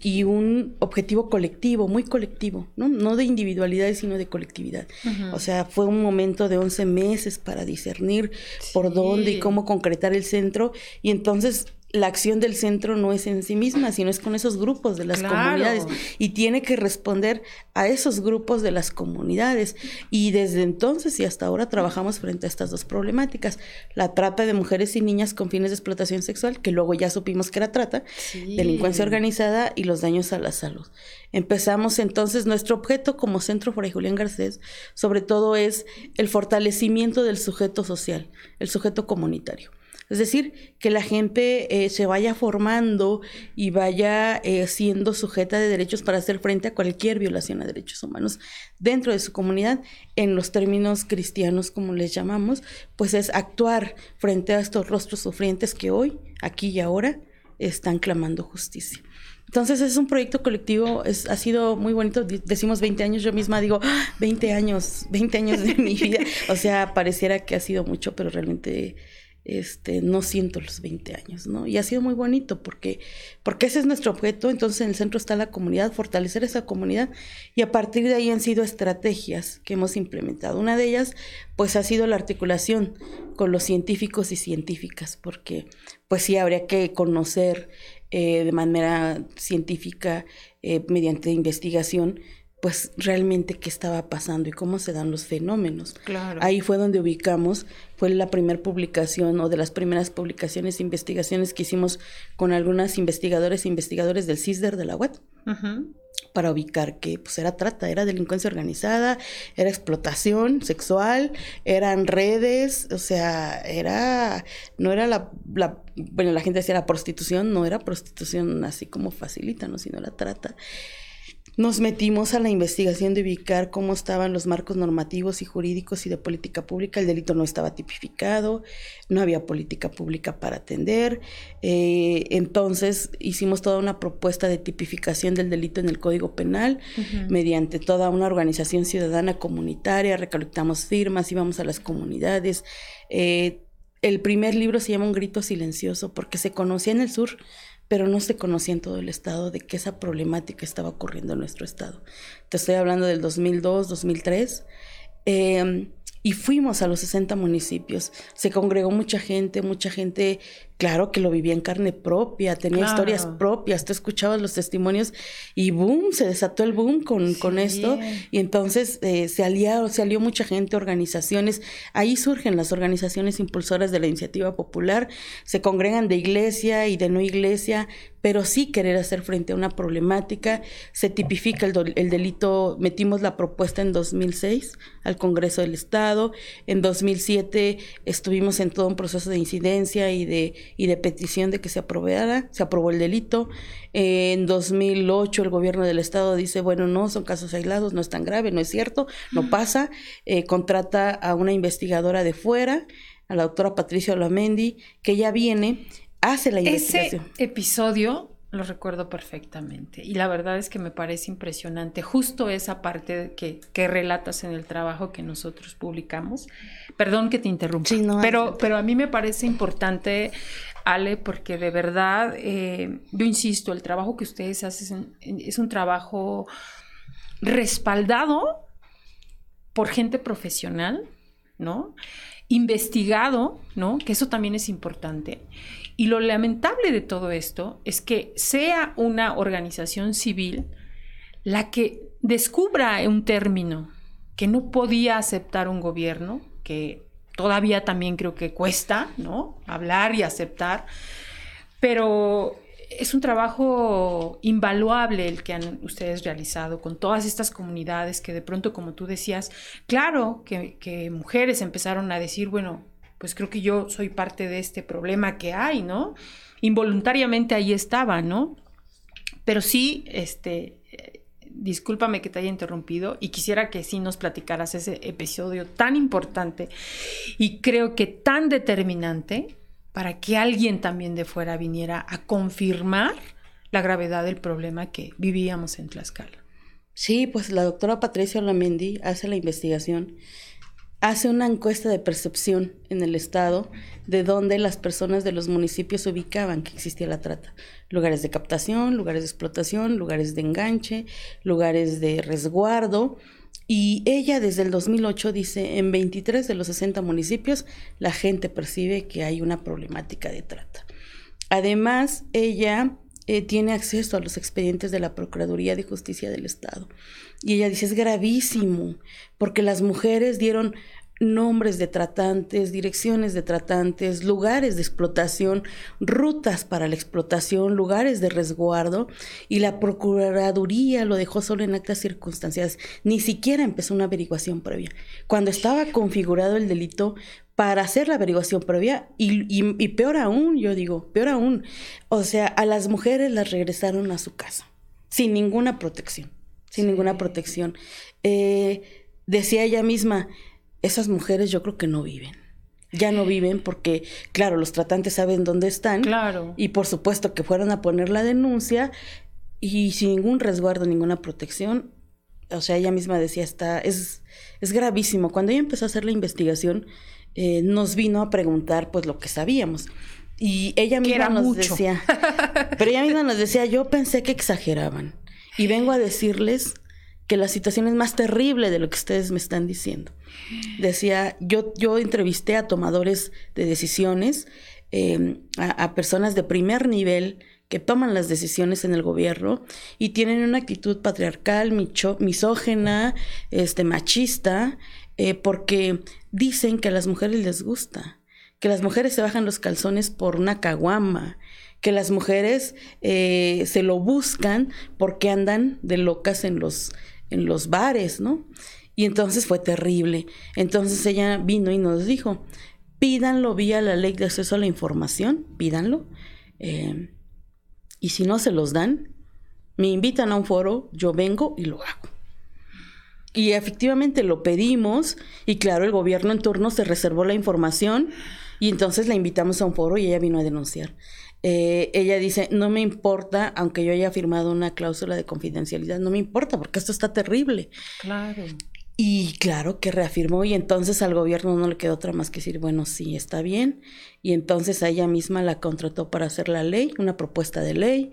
y un objetivo colectivo, muy colectivo, ¿no? No de individualidad, sino de colectividad. O sea, fue un momento de 11 meses para discernir por dónde y cómo concretar el centro. Y entonces la acción del centro no es en sí misma, sino es con esos grupos de las comunidades. Y tiene que responder a esos grupos de las comunidades. Y desde entonces y hasta ahora trabajamos frente a estas dos problemáticas, la trata de mujeres y niñas con fines de explotación sexual, que luego ya supimos que era trata, delincuencia organizada y los daños a la salud. Empezamos entonces, nuestro objeto como Centro Fray Julián Garcés, sobre todo es el fortalecimiento del sujeto social, el sujeto comunitario Es decir, que la gente eh, se vaya formando y vaya eh, siendo sujeta de derechos para hacer frente a cualquier violación a derechos humanos dentro de su comunidad, en los términos cristianos como les llamamos, pues es actuar frente a estos rostros sufrientes que hoy, aquí y ahora, están clamando justicia. Entonces es un proyecto colectivo, es, ha sido muy bonito, decimos 20 años, yo misma digo, 20 ¡Ah! años, 20 años de mi vida, o sea, pareciera que ha sido mucho, pero realmente este, no siento los 20 años, ¿no? Y ha sido muy bonito porque, porque ese es nuestro objeto, entonces en el centro está la comunidad, fortalecer esa comunidad y a partir de ahí han sido estrategias que hemos implementado. Una de ellas, pues ha sido la articulación con los científicos y científicas, porque pues sí habría que conocer eh, de manera científica, eh, mediante investigación, pues realmente qué estaba pasando y cómo se dan los fenómenos. Claro. Ahí fue donde ubicamos, fue la primera publicación o de las primeras publicaciones e investigaciones que hicimos con algunas investigadores e investigadores del CISDER de la web. Para ubicar que pues era trata, era delincuencia organizada, era explotación sexual, eran redes, o sea, era, no era la, la bueno, la gente decía la prostitución, no era prostitución así como facilita, ¿no? Sino la trata. Nos metimos a la investigación de ubicar cómo estaban los marcos normativos y jurídicos y de política pública. El delito no estaba tipificado, no había política pública para atender. Eh, entonces hicimos toda una propuesta de tipificación del delito en el Código Penal mediante toda una organización ciudadana comunitaria. Recolectamos firmas, íbamos a las comunidades. Eh, el primer libro se llama Un grito silencioso porque se conocía en el sur pero no se conocía en todo el estado de que esa problemática estaba ocurriendo en nuestro estado. Te estoy hablando del 2002, 2003. Eh, y fuimos a los 60 municipios. Se congregó mucha gente, mucha gente claro que lo vivía en carne propia, tenía historias propias, tú escuchabas los testimonios y boom, se desató el boom con, con esto. Y entonces eh, se aliaron, se alió mucha gente, organizaciones, ahí surgen las organizaciones impulsoras de la iniciativa popular, se congregan de iglesia y de no iglesia, pero sí querer hacer frente a una problemática, se tipifica el, el delito, metimos la propuesta en 2006 al Congreso del Estado, en 2007 estuvimos en todo un proceso de incidencia y de y de petición de que se aprobara, se aprobó el delito. En 2008 el gobierno del estado dice, bueno, no, son casos aislados, no es tan grave, no es cierto, no pasa. Eh, contrata a una investigadora de fuera, a la doctora Patricia Olamendi, que ya viene, hace la investigación. Ese episodio lo recuerdo perfectamente. Y la verdad es que me parece impresionante. Justo esa parte que, que relatas en el trabajo que nosotros publicamos. Perdón que te interrumpa. pero, pero a mí me parece importante, Ale, porque de verdad, eh, yo insisto, el trabajo que ustedes hacen es un trabajo respaldado por gente profesional, ¿no? Investigado, ¿no? Que eso también es importante. Y lo lamentable de todo esto es que sea una organización civil la que descubra un término que no podía aceptar un gobierno, que todavía también creo que cuesta, ¿no? Hablar y aceptar, pero es un trabajo invaluable el que han ustedes realizado con todas estas comunidades que de pronto, como tú decías, claro que, que mujeres empezaron a decir, bueno, pues creo que yo soy parte de este problema que hay, ¿no? Involuntariamente ahí estaba, ¿no? Pero sí, este, eh, discúlpame que te haya interrumpido y quisiera que sí nos platicaras ese episodio tan importante y creo que tan determinante para que alguien también de fuera viniera a confirmar la gravedad del problema que vivíamos en Tlaxcala. Sí, pues la doctora Patricia Olamendi hace la investigación hace una encuesta de percepción en el estado de dónde las personas de los municipios ubicaban que existía la trata. Lugares de captación, lugares de explotación, lugares de enganche, lugares de resguardo. Y ella desde el 2008 dice, en 23 de los 60 municipios la gente percibe que hay una problemática de trata. Además, ella eh, tiene acceso a los expedientes de la Procuraduría de Justicia del Estado. Y ella dice, es gravísimo, porque las mujeres dieron nombres de tratantes, direcciones de tratantes, lugares de explotación, rutas para la explotación, lugares de resguardo, y la Procuraduría lo dejó solo en actas circunstanciales. Ni siquiera empezó una averiguación previa. Cuando estaba configurado el delito para hacer la averiguación previa, y, peor aún, yo digo, peor aún, o sea, a las mujeres las regresaron a su casa, sin ninguna protección, sin ninguna protección. Eh, decía ella misma, esas mujeres yo creo que no viven. Ya no viven porque, claro, los tratantes saben dónde están. Claro. Y por supuesto que fueron a poner la denuncia y sin ningún resguardo, ninguna protección. O sea, ella misma decía, está, es, es gravísimo. Cuando ella empezó a hacer la investigación, eh, nos vino a preguntar pues lo que sabíamos. Y ella misma nos decía, pero ella misma nos decía, yo pensé que exageraban. Y vengo a decirles que la situación es más terrible de lo que ustedes me están diciendo. Decía, yo, yo entrevisté a tomadores de decisiones, em, a, personas de primer nivel que toman las decisiones en el gobierno y tienen una actitud patriarcal, misógena, este, machista, eh, porque dicen que a las mujeres les gusta, que las mujeres se bajan los calzones por una caguama, que las mujeres eh, se lo buscan porque andan de locas en los en los bares, ¿no? Y entonces fue terrible. Entonces ella vino y nos dijo, pídanlo vía la ley de acceso a la información, pídanlo. Eh, y si no se los dan, me invitan a un foro, yo vengo y lo hago. Y efectivamente lo pedimos y claro, el gobierno en turno se reservó la información y entonces la invitamos a un foro y ella vino a denunciar. Eh, ella dice, no me importa, aunque yo haya firmado una cláusula de confidencialidad, no me importa porque esto está terrible. Claro. Y claro que reafirmó y entonces al gobierno no le quedó otra más que decir, bueno, sí, está bien. Y entonces a ella misma la contrató para hacer la ley, una propuesta de ley.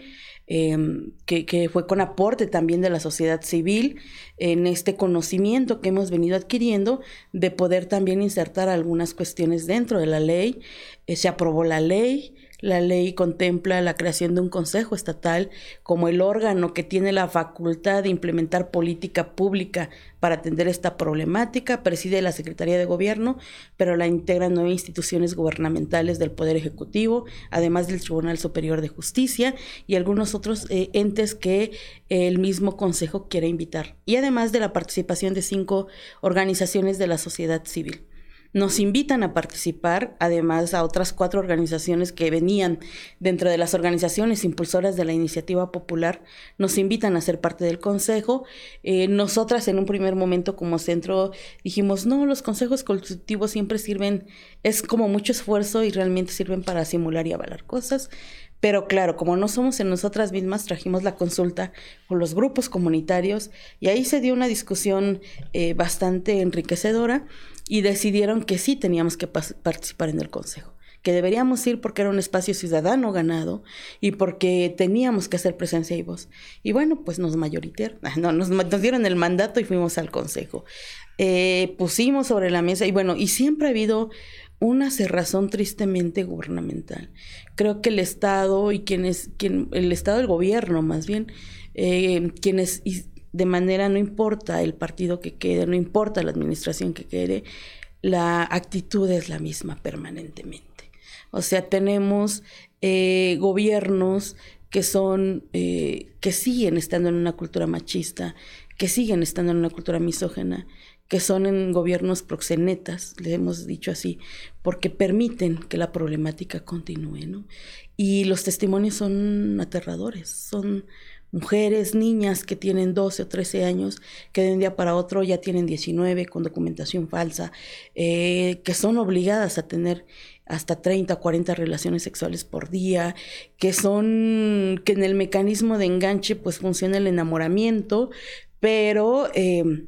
Em, que, que, fue con aporte también de la sociedad civil en este conocimiento que hemos venido adquiriendo de poder también insertar algunas cuestiones dentro de la ley. Eh, se aprobó la ley, la ley contempla la creación de un Consejo Estatal como el órgano que tiene la facultad de implementar política pública para atender esta problemática. Preside la Secretaría de Gobierno, pero la integran nueve instituciones gubernamentales del Poder Ejecutivo, además del Tribunal Superior de Justicia y algunos otros eh, entes que el mismo Consejo quiere invitar. Y además de la participación de cinco organizaciones de la sociedad civil. Nos invitan a participar, además a otras cuatro organizaciones que venían dentro de las organizaciones impulsoras de la iniciativa popular, nos invitan a ser parte del consejo. Eh, nosotras en un primer momento como centro dijimos, no, los consejos consultivos siempre sirven, es como mucho esfuerzo y realmente sirven para simular y avalar cosas. Pero claro, como no somos en nosotras mismas, trajimos la consulta con los grupos comunitarios y ahí se dio una discusión eh, bastante enriquecedora y decidieron que sí teníamos que participar en el Consejo que deberíamos ir porque era un espacio ciudadano ganado y porque teníamos que hacer presencia y voz. Y bueno, pues nos mayoritaron, no, nos, dieron el mandato y fuimos al consejo. Eh, pusimos sobre la mesa y bueno, y siempre ha habido una cerrazón tristemente gubernamental. Creo que el Estado y quienes, quien, el Estado, el gobierno más bien, eh, quienes de manera, no importa el partido que quede, no importa la administración que quede, la actitud es la misma permanentemente. O sea, tenemos eh, gobiernos que son, eh, que siguen estando en una cultura machista, que siguen estando en una cultura misógena, que son en gobiernos proxenetas, le hemos dicho así, porque permiten que la problemática continúe, ¿no? Y los testimonios son aterradores, son mujeres, niñas que tienen 12 o 13 años, que de un día para otro ya tienen 19 con documentación falsa, eh, que son obligadas a tener hasta 30 o 40 relaciones sexuales por día, que son, que en el mecanismo de enganche pues funciona el enamoramiento, pero... Eh,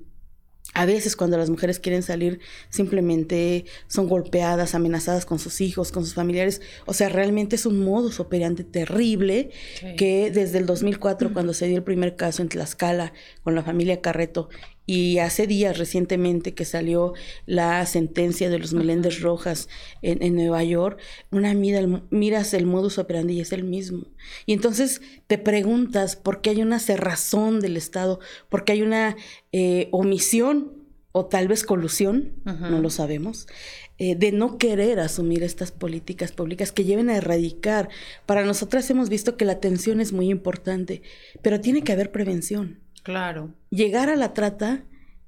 a veces cuando las mujeres quieren salir simplemente son golpeadas, amenazadas con sus hijos, con sus familiares. O sea, realmente es un modus operandi terrible que desde el 2004, cuando se dio el primer caso en Tlaxcala con la familia Carreto, y hace días recientemente que salió la sentencia de los Meléndez Rojas en, Nueva York, una mira, miras el modus operandi y es el mismo. Y entonces te preguntas por qué hay una cerrazón del Estado, por qué hay una eh, omisión o tal vez colusión, no lo sabemos, eh, de no querer asumir estas políticas públicas que lleven a erradicar. Para nosotras hemos visto que la atención es muy importante, pero tiene que haber prevención. Claro. Llegar a la trata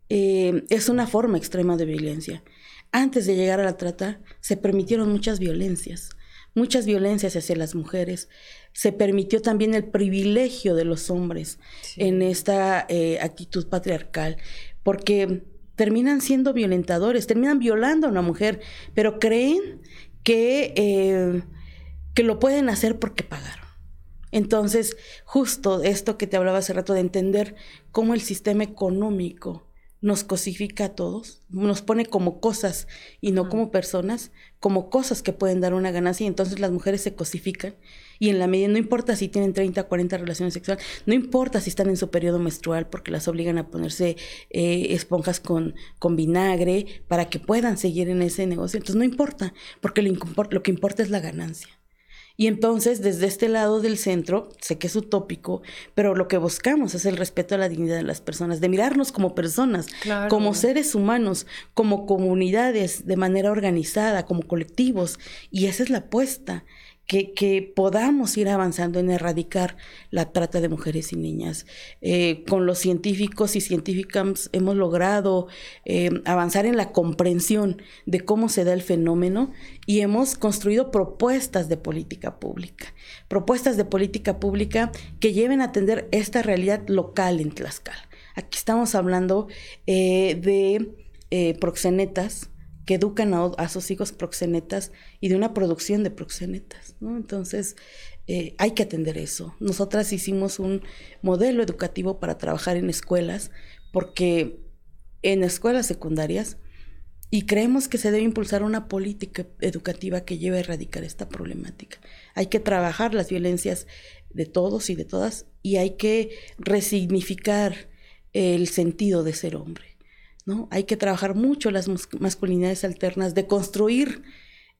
eh, es una forma extrema de violencia. Antes de llegar a la trata se permitieron muchas violencias, muchas violencias hacia las mujeres. Se permitió también el privilegio de los hombres en esta eh, actitud patriarcal, porque terminan siendo violentadores, terminan violando a una mujer, pero creen que, eh, que lo pueden hacer porque pagaron. Entonces, justo esto que te hablaba hace rato de entender cómo el sistema económico nos cosifica a todos, nos pone como cosas y no como personas, como cosas que pueden dar una ganancia y entonces las mujeres se cosifican y en la medida, no importa si tienen 30 o 40 relaciones sexuales, no importa si están en su periodo menstrual porque las obligan a ponerse eh, esponjas con, con vinagre para que puedan seguir en ese negocio, entonces no importa porque lo, lo que importa es la ganancia. Y entonces, desde este lado del centro, sé que es utópico, pero lo que buscamos es el respeto a la dignidad de las personas, de mirarnos como personas, como seres humanos, como comunidades, de manera organizada, como colectivos. Y esa es la apuesta que, podamos ir avanzando en erradicar la trata de mujeres y niñas. Eh, con los científicos y científicas hemos logrado eh, avanzar en la comprensión de cómo se da el fenómeno y hemos construido propuestas de política pública, propuestas de política pública que lleven a atender esta realidad local en Tlaxcala. Aquí estamos hablando eh, de proxenetas, que educan a, sus hijos proxenetas y de una producción de proxenetas. Entonces, eh, hay que atender eso. Nosotras hicimos un modelo educativo para trabajar en escuelas, porque en escuelas secundarias, y creemos que se debe impulsar una política educativa que lleve a erradicar esta problemática. Hay que trabajar las violencias de todos y de todas, y hay que resignificar el sentido de ser hombre. ¿No? Hay que trabajar mucho las masculinidades alternas, de construir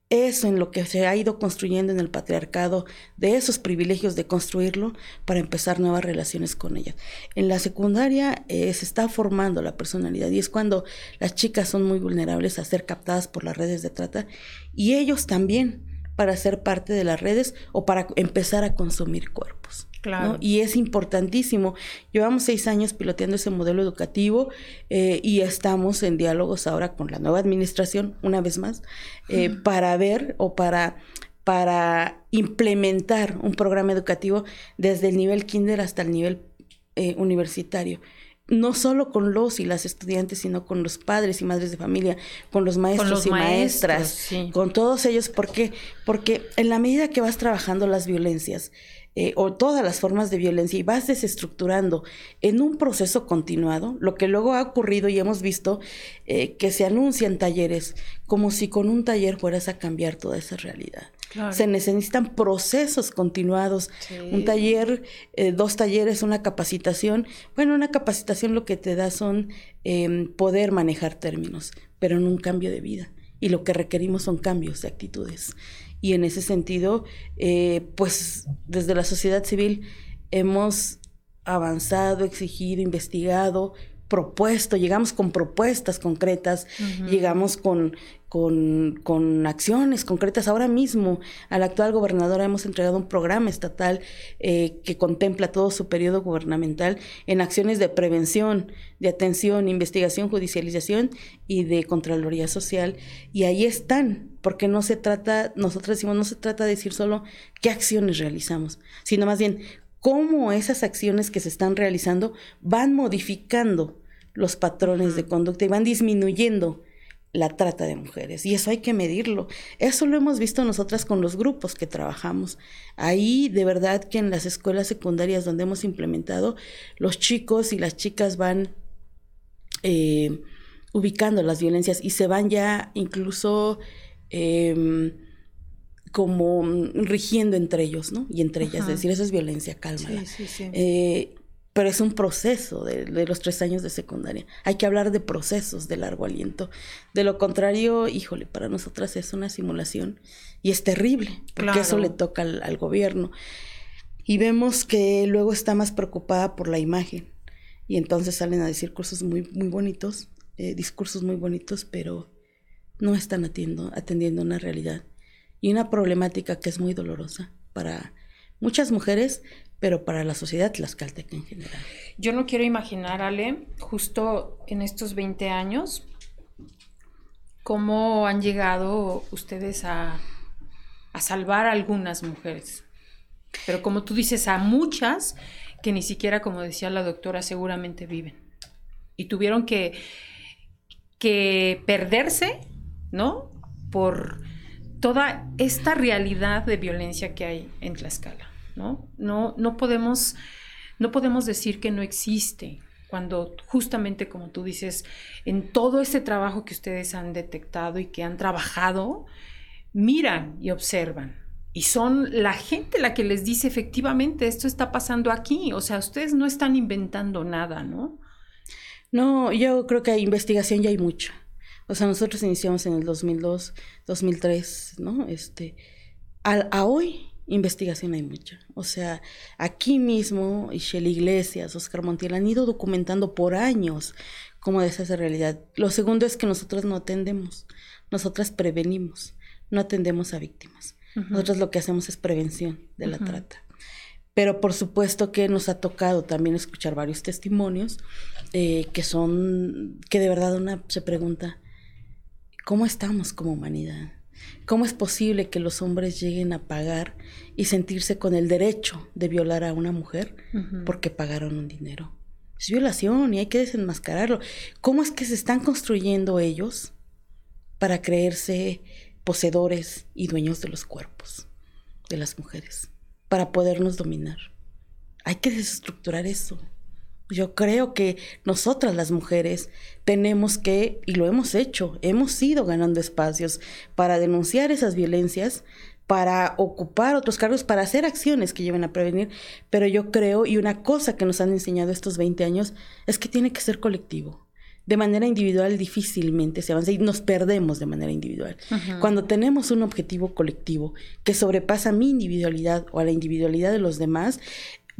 eso en lo que se ha ido construyendo en el patriarcado, de esos privilegios de construirlo para empezar nuevas relaciones con ellas. En la secundaria eh, se está formando la personalidad y es cuando las chicas son muy vulnerables a ser captadas por las redes de trata y ellos también para ser parte de las redes o para empezar a consumir cuerpos. Claro. Y es importantísimo. Llevamos seis años piloteando ese modelo educativo eh, y estamos en diálogos ahora con la nueva administración, una vez más, eh, para ver o para, para implementar un programa educativo desde el nivel kinder hasta el nivel eh, universitario. No solo con los y las estudiantes, sino con los padres y madres de familia, con los maestros y maestras, con todos ellos, porque porque en la medida que vas trabajando las violencias, eh, o todas las formas de violencia y vas desestructurando en un proceso continuado, lo que luego ha ocurrido y hemos visto eh, que se anuncian talleres como si con un taller fueras a cambiar toda esa realidad. Se necesitan procesos continuados. Un taller, eh, dos talleres, una capacitación. Bueno, una capacitación lo que te da son em, poder manejar términos, pero en un cambio de vida. Y lo que requerimos son cambios de actitudes y en ese sentido, eh, pues desde la sociedad civil hemos avanzado, exigido, investigado, propuesto, llegamos con propuestas concretas, llegamos con, con, con, acciones concretas. Ahora mismo a la actual gobernadora hemos entregado un programa estatal eh, que contempla todo su periodo gubernamental en acciones de prevención, de atención, investigación, judicialización y de Contraloría Social. Y ahí están, porque no se trata, nosotros decimos, no se trata de decir solo qué acciones realizamos, sino más bien cómo esas acciones que se están realizando van modificando los patrones de conducta y van disminuyendo la trata de mujeres. Y eso hay que medirlo. Eso lo hemos visto nosotras con los grupos que trabajamos. Ahí de verdad que en las escuelas secundarias donde hemos implementado, los chicos y las chicas van eh, ubicando las violencias y se van ya incluso... Em, como rigiendo entre ellos, ¿no? Y entre ellas, es decir, eso es violencia, cálmala. Sí, sí, sí. Eh, pero es un proceso de, los tres años de secundaria. Hay que hablar de procesos de largo aliento. De lo contrario, híjole, para nosotras es una simulación y es terrible, porque eso le toca al, gobierno. Y vemos que luego está más preocupada por la imagen y entonces salen a decir cosas muy, muy bonitos eh, discursos muy bonitos, pero no están atendiendo, atendiendo una realidad y una problemática que es muy dolorosa para muchas mujeres, pero para la sociedad tlaxcalteca en general. Yo no quiero imaginar, Ale, justo en estos 20 años, cómo han llegado ustedes a, salvar a algunas mujeres. Pero como tú dices, a muchas que ni siquiera, como decía la doctora, seguramente viven. Y tuvieron que, que perderse, ¿no? Por toda esta realidad de violencia que hay en Tlaxcala, ¿no? No, no, podemos, no podemos decir que no existe, cuando justamente como tú dices, en todo este trabajo que ustedes han detectado y que han trabajado, miran y observan. Y son la gente la que les dice efectivamente esto está pasando aquí. O sea, ustedes no están inventando nada, ¿no? No, yo creo que hay investigación ya hay mucha. O sea, nosotros iniciamos en el 2002, 2003, ¿no? Este, a, hoy investigación hay mucha. O sea, aquí mismo, Ishel Iglesias, Oscar Montiel han ido documentando por años cómo es esa realidad. Lo segundo es que nosotros no atendemos, nosotras prevenimos, no atendemos a víctimas. Nosotros lo que hacemos es prevención de la trata. Pero por supuesto que nos ha tocado también escuchar varios testimonios eh, que son, que de verdad una se pregunta, ¿Cómo estamos como humanidad? ¿Cómo es posible que los hombres lleguen a pagar y sentirse con el derecho de violar a una mujer porque pagaron un dinero? Es violación y hay que desenmascararlo. ¿Cómo es que se están construyendo ellos para creerse poseedores y dueños de los cuerpos de las mujeres? Para podernos dominar. Hay que desestructurar eso. Yo creo que nosotras las mujeres tenemos que, y lo hemos hecho, hemos ido ganando espacios para denunciar esas violencias, para ocupar otros cargos, para hacer acciones que lleven a prevenir, pero yo creo, y una cosa que nos han enseñado estos 20 años, es que tiene que ser colectivo. De manera individual difícilmente se avanza y nos perdemos de manera individual. Cuando tenemos un objetivo colectivo que sobrepasa mi individualidad o a la individualidad de los demás,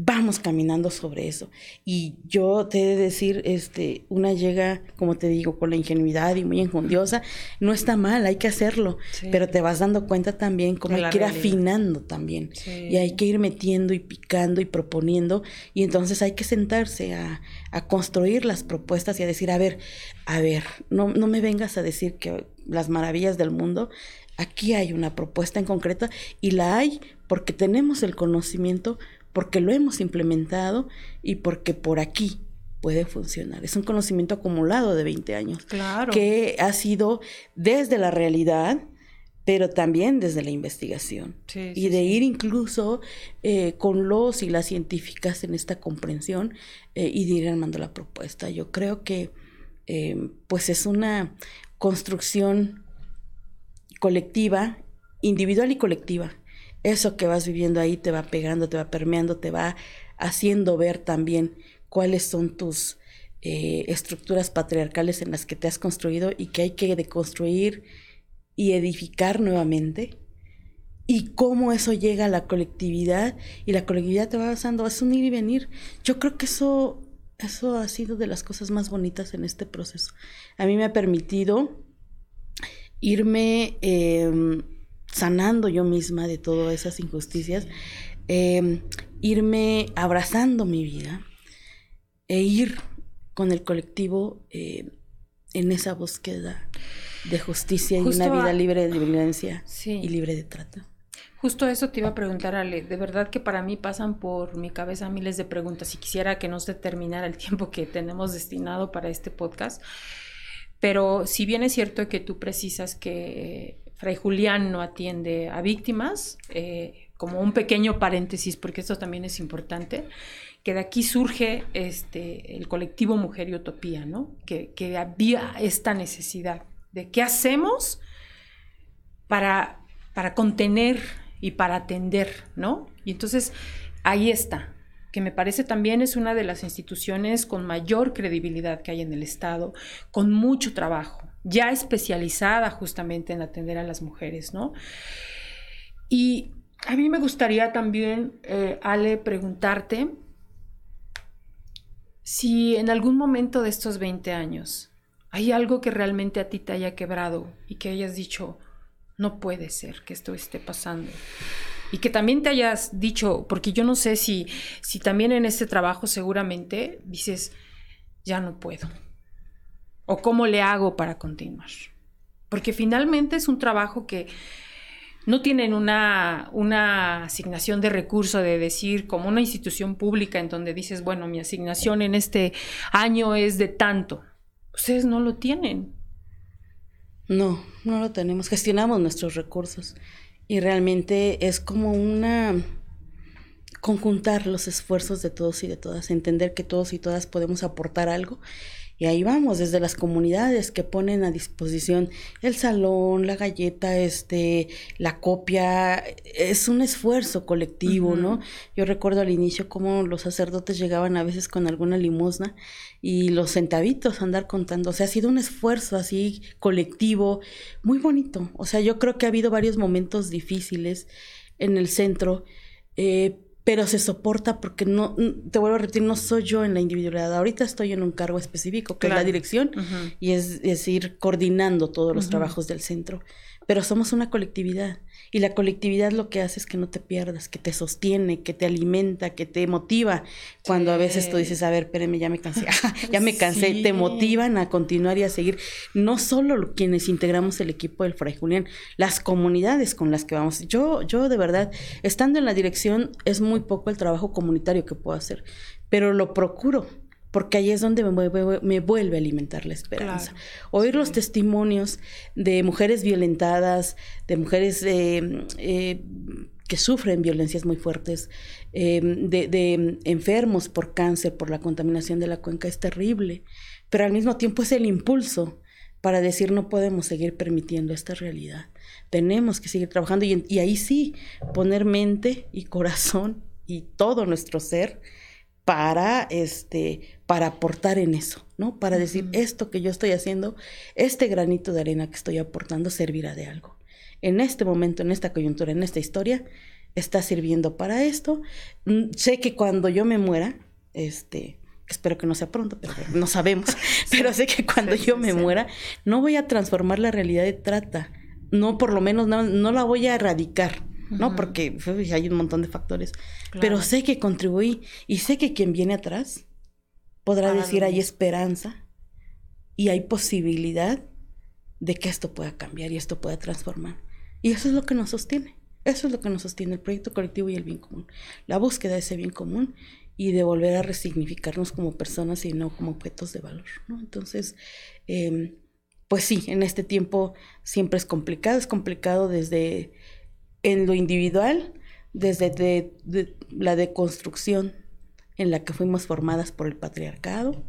vamos caminando sobre eso. Y yo te he de decir, este, una llega, como te digo, con la ingenuidad y muy enjundiosa, no está mal, hay que hacerlo, pero te vas dando cuenta también como hay que ir afinando también. Y hay que ir metiendo y picando y proponiendo, y entonces hay que sentarse a, a construir las propuestas y a decir, a ver, a ver, no, no me vengas a decir que las maravillas del mundo, aquí hay una propuesta en concreta y la hay porque tenemos el conocimiento porque lo hemos implementado y porque por aquí puede funcionar. Es un conocimiento acumulado de 20 años. Claro. Que ha sido desde la realidad, pero también desde la investigación. y de ir incluso eh, con los y las científicas en esta comprensión eh, y de ir armando la propuesta. Yo creo que eh, pues es una construcción colectiva, individual y colectiva, eso que vas viviendo ahí te va pegando, te va permeando, te va haciendo ver también cuáles son tus eh, estructuras patriarcales en las que te has construido y que hay que deconstruir y edificar nuevamente y cómo eso llega a la colectividad y la colectividad te va avanzando, es un ir y venir. Yo creo que eso, eso ha sido de las cosas más bonitas en este proceso. A mí me ha permitido irme... Em, sanando yo misma de todas esas injusticias, em, irme abrazando mi vida e ir con el colectivo eh, en esa búsqueda de justicia y una vida libre de violencia y libre de trata. Justo eso te iba a preguntar, Ale. De verdad que para mí pasan por mi cabeza miles de preguntas y quisiera que no se terminara el tiempo que tenemos destinado para este podcast. Pero si bien es cierto que tú precisas que Fray Julián no atiende a víctimas, eh, como un pequeño paréntesis, porque esto también es importante, que de aquí surge este, el colectivo Mujer y Utopía, ¿no? Que, había esta necesidad de qué hacemos para, para contener y para atender, ¿no? Y entonces ahí está, que me parece también es una de las instituciones con mayor credibilidad que hay en el Estado, con mucho trabajo, ya especializada justamente en atender a las mujeres, ¿no? Y a mí me gustaría también, eh, Ale, preguntarte si en algún momento de estos 20 años ¿Hay algo que realmente a ti te haya quebrado y que hayas dicho, no puede ser que esto esté pasando? Y que también te hayas dicho, porque yo no sé si, si también en este trabajo seguramente dices, ya no puedo. O cómo le hago para continuar. Porque finalmente es un trabajo que no tienen una, una asignación de recurso de decir como una institución pública en donde dices, bueno, mi asignación en este año es de tanto. Ustedes no lo tienen. No, no lo tenemos. Gestionamos nuestros recursos y realmente es como una conjuntar los esfuerzos de todos y de todas, entender que todos y todas podemos aportar algo y ahí vamos, desde las comunidades que ponen a disposición el salón, la galleta, este, la copia, es un esfuerzo colectivo, ¿no? Yo recuerdo al inicio cómo los sacerdotes llegaban a veces con alguna limosna y los centavitos andar contando. O sea, ha sido un esfuerzo así colectivo, muy bonito. O sea, yo creo que ha habido varios momentos difíciles en el centro. Eh, pero se soporta porque no, te vuelvo a repetir, no soy yo en la individualidad. Ahorita estoy en un cargo específico, que es la dirección, y es, ir coordinando todos los trabajos del centro. Pero somos una colectividad. Y la colectividad lo que hace es que no te pierdas, que te sostiene, que te alimenta, que te motiva. Cuando a veces tú dices, a ver, espérame, ya me cansé, ya me cansé, te motivan a continuar y a seguir. No solo quienes integramos el equipo del Fray Julián, las comunidades con las que vamos. Yo, yo de verdad, estando en la dirección, es muy poco el trabajo comunitario que puedo hacer, pero lo procuro porque ahí es donde me, vuelve, a alimentar la esperanza. Oír los testimonios de mujeres violentadas, de mujeres eh, eh, que sufren violencias muy fuertes, eh, de, de, enfermos por cáncer, por la contaminación de la cuenca, es terrible, pero al mismo tiempo es el impulso para decir no podemos seguir permitiendo esta realidad. Tenemos que seguir trabajando y, y ahí sí poner mente y corazón y todo nuestro ser para este para aportar en eso, ¿no? Para decir esto que yo estoy haciendo, este granito de arena que estoy aportando servirá de algo. En este momento, en esta coyuntura, en esta historia, está sirviendo para esto. Mm, sé que cuando yo me muera, este, espero que no sea pronto, pero no sabemos, pero sé que cuando yo me muera, no voy a transformar la realidad de trata, no por lo menos no, no la voy a erradicar, ¿no? Porque hay un montón de factores, pero sé que contribuí y sé que quien viene atrás podrá decir hay esperanza y hay posibilidad de que esto pueda cambiar y esto pueda transformar. Y eso es lo que nos sostiene. Eso es lo que nos sostiene el proyecto colectivo y el bien común. La búsqueda de ese bien común y de volver a resignificarnos como personas y no como objetos de valor. ¿no? Entonces, em, pues sí, en este tiempo siempre es complicado. Es complicado desde en lo individual, desde la deconstrucción en la que fuimos formadas por el patriarcado.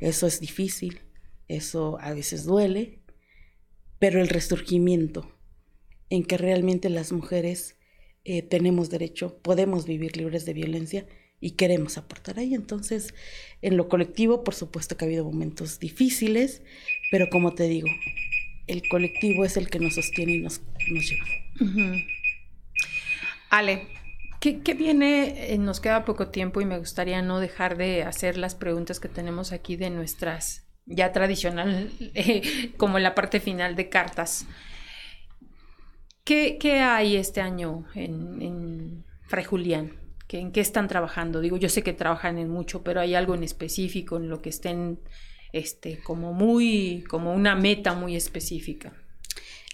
Eso es difícil, eso a veces duele, pero el resurgimiento en que realmente las mujeres eh, tenemos derecho, podemos vivir libres de violencia y queremos aportar ahí. Entonces, en lo colectivo, por supuesto que ha habido momentos difíciles, pero como te digo, el colectivo es el que nos sostiene y nos, nos lleva. Ale, ¿Qué, viene? Eh, nos queda poco tiempo y me gustaría no dejar de hacer las preguntas que tenemos aquí de nuestras ya tradicional, eh, como la parte final de cartas. ¿Qué, hay este año en, en Fray Julián? ¿En qué están trabajando? Digo, yo sé que trabajan en mucho, pero hay algo en específico en lo que estén este, como muy, como una meta muy específica.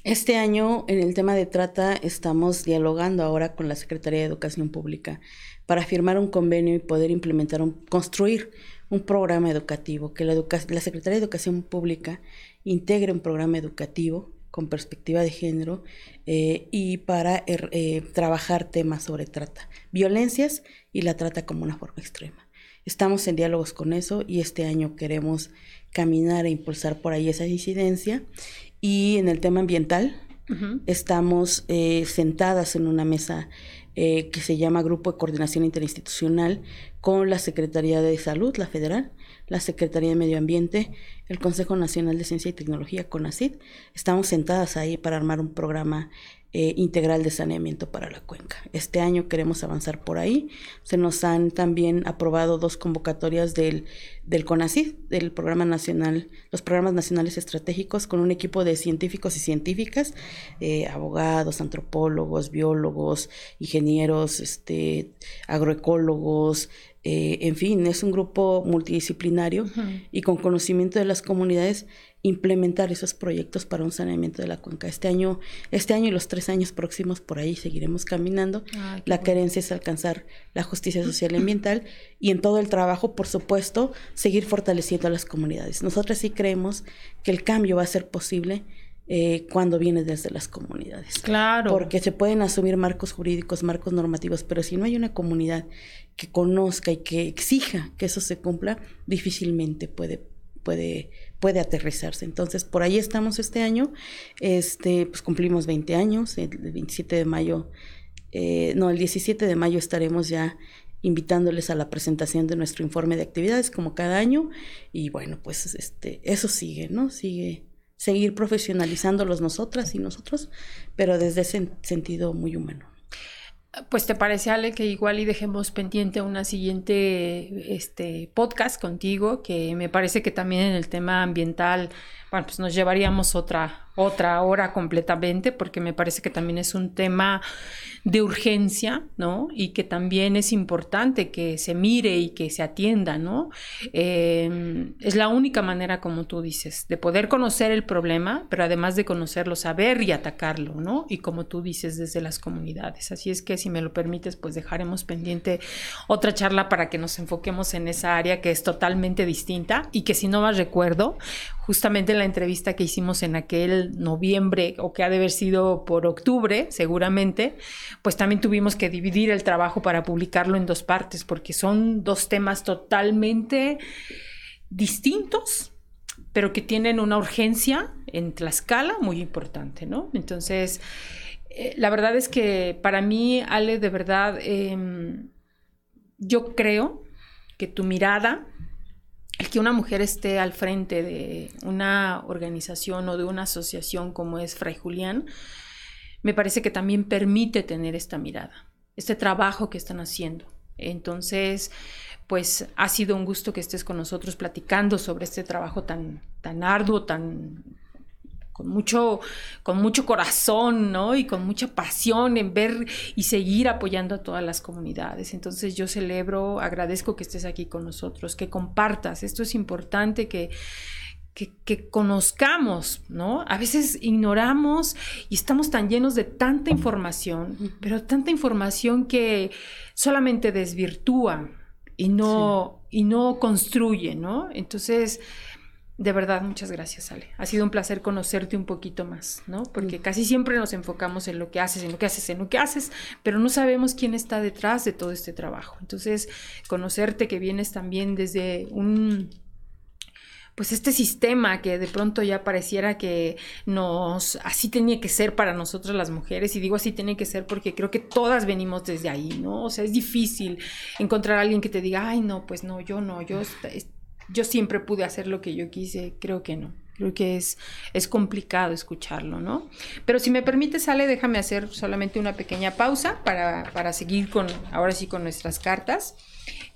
Este año en el tema de trata estamos dialogando ahora con la Secretaría de Educación Pública para firmar un convenio y poder implementar un, construir un programa educativo, que la, la Secretaría de Educación Pública integre un programa educativo con perspectiva de género eh, y para er, eh, trabajar temas sobre trata, violencias y la trata como una forma extrema. Estamos en diálogos con eso y este año queremos caminar e impulsar por ahí esa incidencia y en el tema ambiental, estamos eh, sentadas en una mesa eh, que se llama Grupo de Coordinación Interinstitucional con la Secretaría de Salud, la federal, la Secretaría de Medio Ambiente, el Consejo Nacional de Ciencia y Tecnología, CONACID. Estamos sentadas ahí para armar un programa eh, integral de saneamiento para la cuenca. Este año queremos avanzar por ahí. Se nos han también aprobado dos convocatorias del, del CONACYT, del Programa Nacional, los Programas Nacionales Estratégicos, con un equipo de científicos y científicas, eh, abogados, antropólogos, biólogos, ingenieros, este, agroecólogos, eh, en fin, es un grupo multidisciplinario y con conocimiento de las comunidades implementar esos proyectos para un saneamiento de la cuenca. Este año, este año y los tres años próximos por ahí seguiremos caminando. la querencia es alcanzar la justicia social y ambiental y en todo el trabajo, por supuesto, seguir fortaleciendo a las comunidades. Nosotros sí creemos que el cambio va a ser posible eh, cuando viene desde las comunidades. Claro. Porque se pueden asumir marcos jurídicos, marcos normativos, pero si no hay una comunidad que conozca y que exija que eso se cumpla, difícilmente puede, puede, puede aterrizarse. Entonces, por ahí estamos este año. Este, pues cumplimos 20 años, el 27 de mayo, eh, no, el 17 de mayo estaremos ya invitándoles a la presentación de nuestro informe de actividades como cada año y bueno pues este eso sigue no sigue seguir profesionalizándolos nosotras y nosotros, pero desde ese sentido muy humano. Pues te parece, Ale, que igual y dejemos pendiente una siguiente este, podcast contigo, que me parece que también en el tema ambiental, bueno, pues nos llevaríamos otra, otra hora completamente, porque me parece que también es un tema de urgencia, ¿no? Y que también es importante que se mire y que se atienda, ¿no? Em, es la única manera, como tú dices, de poder conocer el problema, pero además de conocerlo, saber y atacarlo, ¿no? Y como tú dices, desde las comunidades. Así es que, si me lo permites, pues dejaremos pendiente otra charla para que nos enfoquemos en esa área que es totalmente distinta y que, si no más recuerdo, justamente en la entrevista que hicimos en aquel noviembre o que ha de haber sido por octubre, seguramente, pues también tuvimos que dividir el trabajo para publicarlo en dos partes, porque son dos temas totalmente distintos, pero que tienen una urgencia en Tlaxcala muy importante, ¿no? Entonces, eh, la verdad es que para mí, Ale, de verdad, em, yo creo que tu mirada, el que una mujer esté al frente de una organización o de una asociación como es Fray Julián, me parece que también permite tener esta mirada, este trabajo que están haciendo. Entonces, pues ha sido un gusto que estés con nosotros platicando sobre este trabajo tan, tan arduo, tan con mucho, con mucho corazón, ¿no? Y con mucha pasión en ver y seguir apoyando a todas las comunidades. Entonces yo celebro, agradezco que estés aquí con nosotros, que compartas. Esto es importante que que, conozcamos, ¿no? A veces ignoramos y estamos tan llenos de tanta información, pero tanta información que solamente desvirtúa y no, y no construye, ¿no? Entonces, de verdad, muchas gracias, Ale. Ha sido un placer conocerte un poquito más, ¿no? Porque casi siempre nos enfocamos en lo que haces, en lo que haces, en lo que haces, pero no sabemos quién está detrás de todo este trabajo. Entonces, conocerte que vienes también desde un pues este sistema que de pronto ya pareciera que nos así tenía que ser para nosotras las mujeres y digo así tiene que ser porque creo que todas venimos desde ahí, ¿no? O sea, es difícil encontrar a alguien que te diga, "Ay, no, pues no, yo no, yo yo siempre pude hacer lo que yo quise", creo que no. Creo que es, es complicado escucharlo, ¿no? Pero si me permite, Sale, déjame hacer solamente una pequeña pausa para, para seguir con, ahora sí, con nuestras cartas.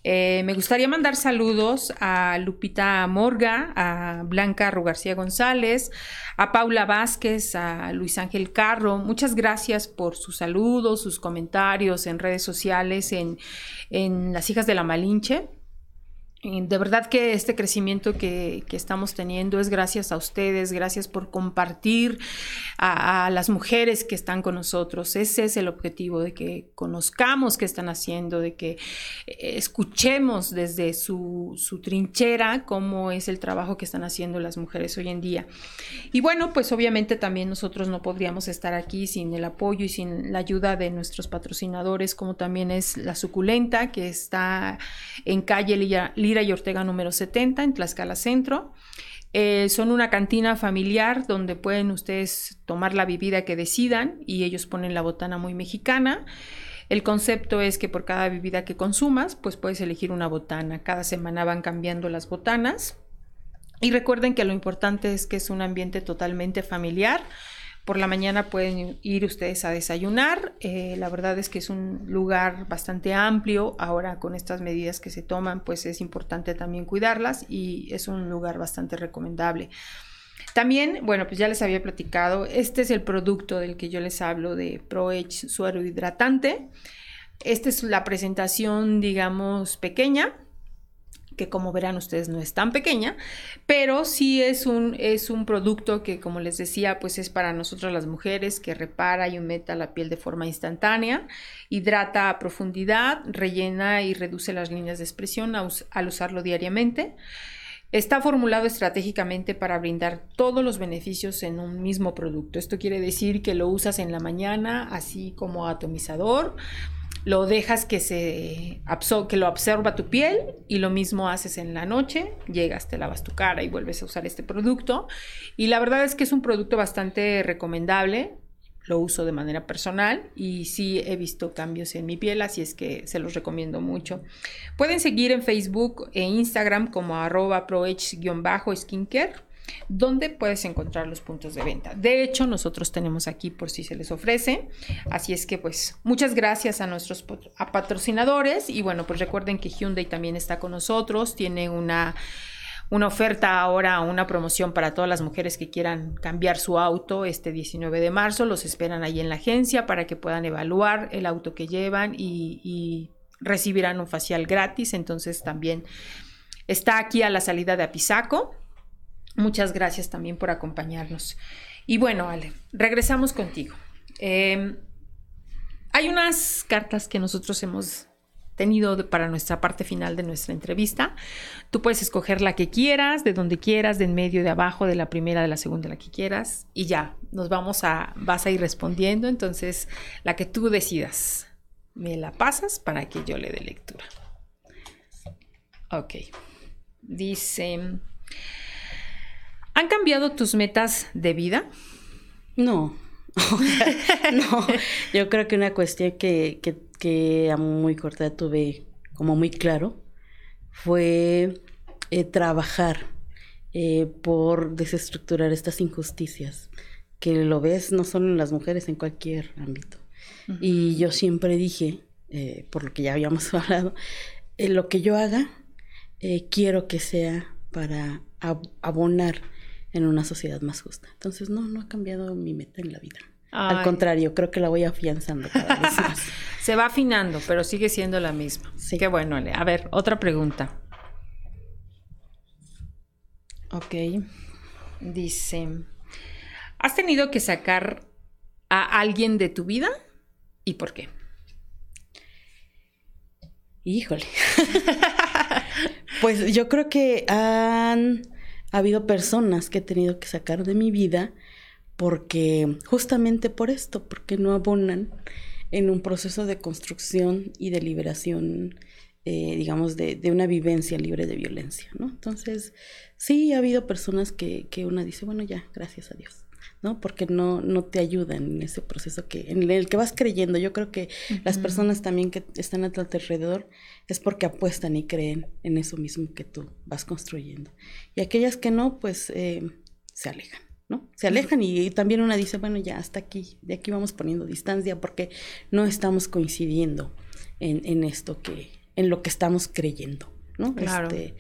Eh, me gustaría mandar saludos a Lupita Morga, a Blanca Rugarcía González, a Paula Vázquez, a Luis Ángel Carro. Muchas gracias por sus saludos, sus comentarios en redes sociales, en, en Las Hijas de la Malinche. De verdad que este crecimiento que, estamos teniendo es gracias a ustedes, gracias por compartir a, las mujeres que están con nosotros. Ese es el objetivo, de que conozcamos qué están haciendo, de que eh, escuchemos desde su, su trinchera cómo es el trabajo que están haciendo las mujeres hoy en día. Y bueno, pues obviamente también nosotros no podríamos estar aquí sin el apoyo y sin la ayuda de nuestros patrocinadores, como también es La Suculenta, que está en calle Lilla y Ortega número 70 en Tlaxcala Centro. Eh, son una cantina familiar donde pueden ustedes tomar la bebida que decidan y ellos ponen la botana muy mexicana. El concepto es que por cada bebida que consumas, pues puedes elegir una botana. Cada semana van cambiando las botanas. Y recuerden que lo importante es que es un ambiente totalmente familiar Por la mañana pueden ir ustedes a desayunar. Eh, la verdad es que es un lugar bastante amplio. Ahora con estas medidas que se toman, pues es importante también cuidarlas y es un lugar bastante recomendable. También, bueno, pues ya les había platicado, este es el producto del que yo les hablo de ProEdge suero hidratante. Esta es la presentación, digamos, pequeña que como verán ustedes no es tan pequeña, pero sí es un, es un producto que como les decía pues es para nosotras las mujeres que repara y humecta la piel de forma instantánea, hidrata a profundidad, rellena y reduce las líneas de expresión al usarlo diariamente. Está formulado estratégicamente para brindar todos los beneficios en un mismo producto. Esto quiere decir que lo usas en la mañana así como atomizador, lo dejas que se que lo absorba tu piel y lo mismo haces en la noche, llegas, te lavas tu cara y vuelves a usar este producto. Y la verdad es que es un producto bastante recomendable, lo uso de manera personal y sí he visto cambios en mi piel, así es que se los recomiendo mucho. Pueden seguir en Facebook e Instagram como arroba proh-skincare ¿Dónde puedes encontrar los puntos de venta. De hecho, nosotros tenemos aquí por si se les ofrece. Así es que, pues, muchas gracias a nuestros patrocinadores. Y bueno, pues recuerden que Hyundai también está con nosotros. Tiene una, una oferta ahora, una promoción para todas las mujeres que quieran cambiar su auto este 19 de marzo. Los esperan ahí en la agencia para que puedan evaluar el auto que llevan y, y recibirán un facial gratis. Entonces, también está aquí a la salida de Apizaco Muchas gracias también por acompañarnos. Y bueno, Ale, regresamos contigo. Em, hay unas cartas que nosotros hemos tenido para nuestra parte final de nuestra entrevista. Tú puedes escoger la que quieras, de donde quieras, de en medio, de abajo, de la primera, de la segunda, la que quieras. Y ya, nos vamos a, vas a ir respondiendo. Entonces, la que tú decidas, me la pasas para que yo le dé lectura. Ok. Dice... ¿Han cambiado tus metas de vida? No. no, yo creo que una cuestión que, que, a muy corta tuve como muy claro fue eh, trabajar eh, por desestructurar estas injusticias, que lo ves no solo en las mujeres, en cualquier ámbito. Y yo siempre dije, eh, por lo que ya habíamos hablado, lo que yo haga, quiero que sea para abonar en una sociedad más justa. Entonces, no, no ha cambiado mi meta en la vida. Al contrario, creo que la voy afianzando cada vez más. Se va afinando, pero sigue siendo la misma. Sí. Qué bueno, Ale. A ver, otra pregunta. Ok. Dice, ¿has tenido que sacar a alguien de tu vida? ¿Y por qué? Híjole. pues yo creo que han ha habido personas que he tenido que sacar de mi vida porque justamente por esto, porque no abonan en un proceso de construcción y de liberación, eh, digamos, de, una vivencia libre de violencia, ¿no? Entonces, sí ha habido personas que, que una dice, bueno, ya, gracias a Dios. ¿No? Porque no, no te ayudan en ese proceso que, en el que vas creyendo. Yo creo que las personas también que están a tu alrededor es porque apuestan y creen en eso mismo que tú vas construyendo. Y aquellas que no, pues eh, se alejan. ¿no? Se alejan y, también una dice, bueno, ya hasta aquí, de aquí vamos poniendo distancia porque no estamos coincidiendo en, esto que, en lo que estamos creyendo, ¿no? Claro. Este,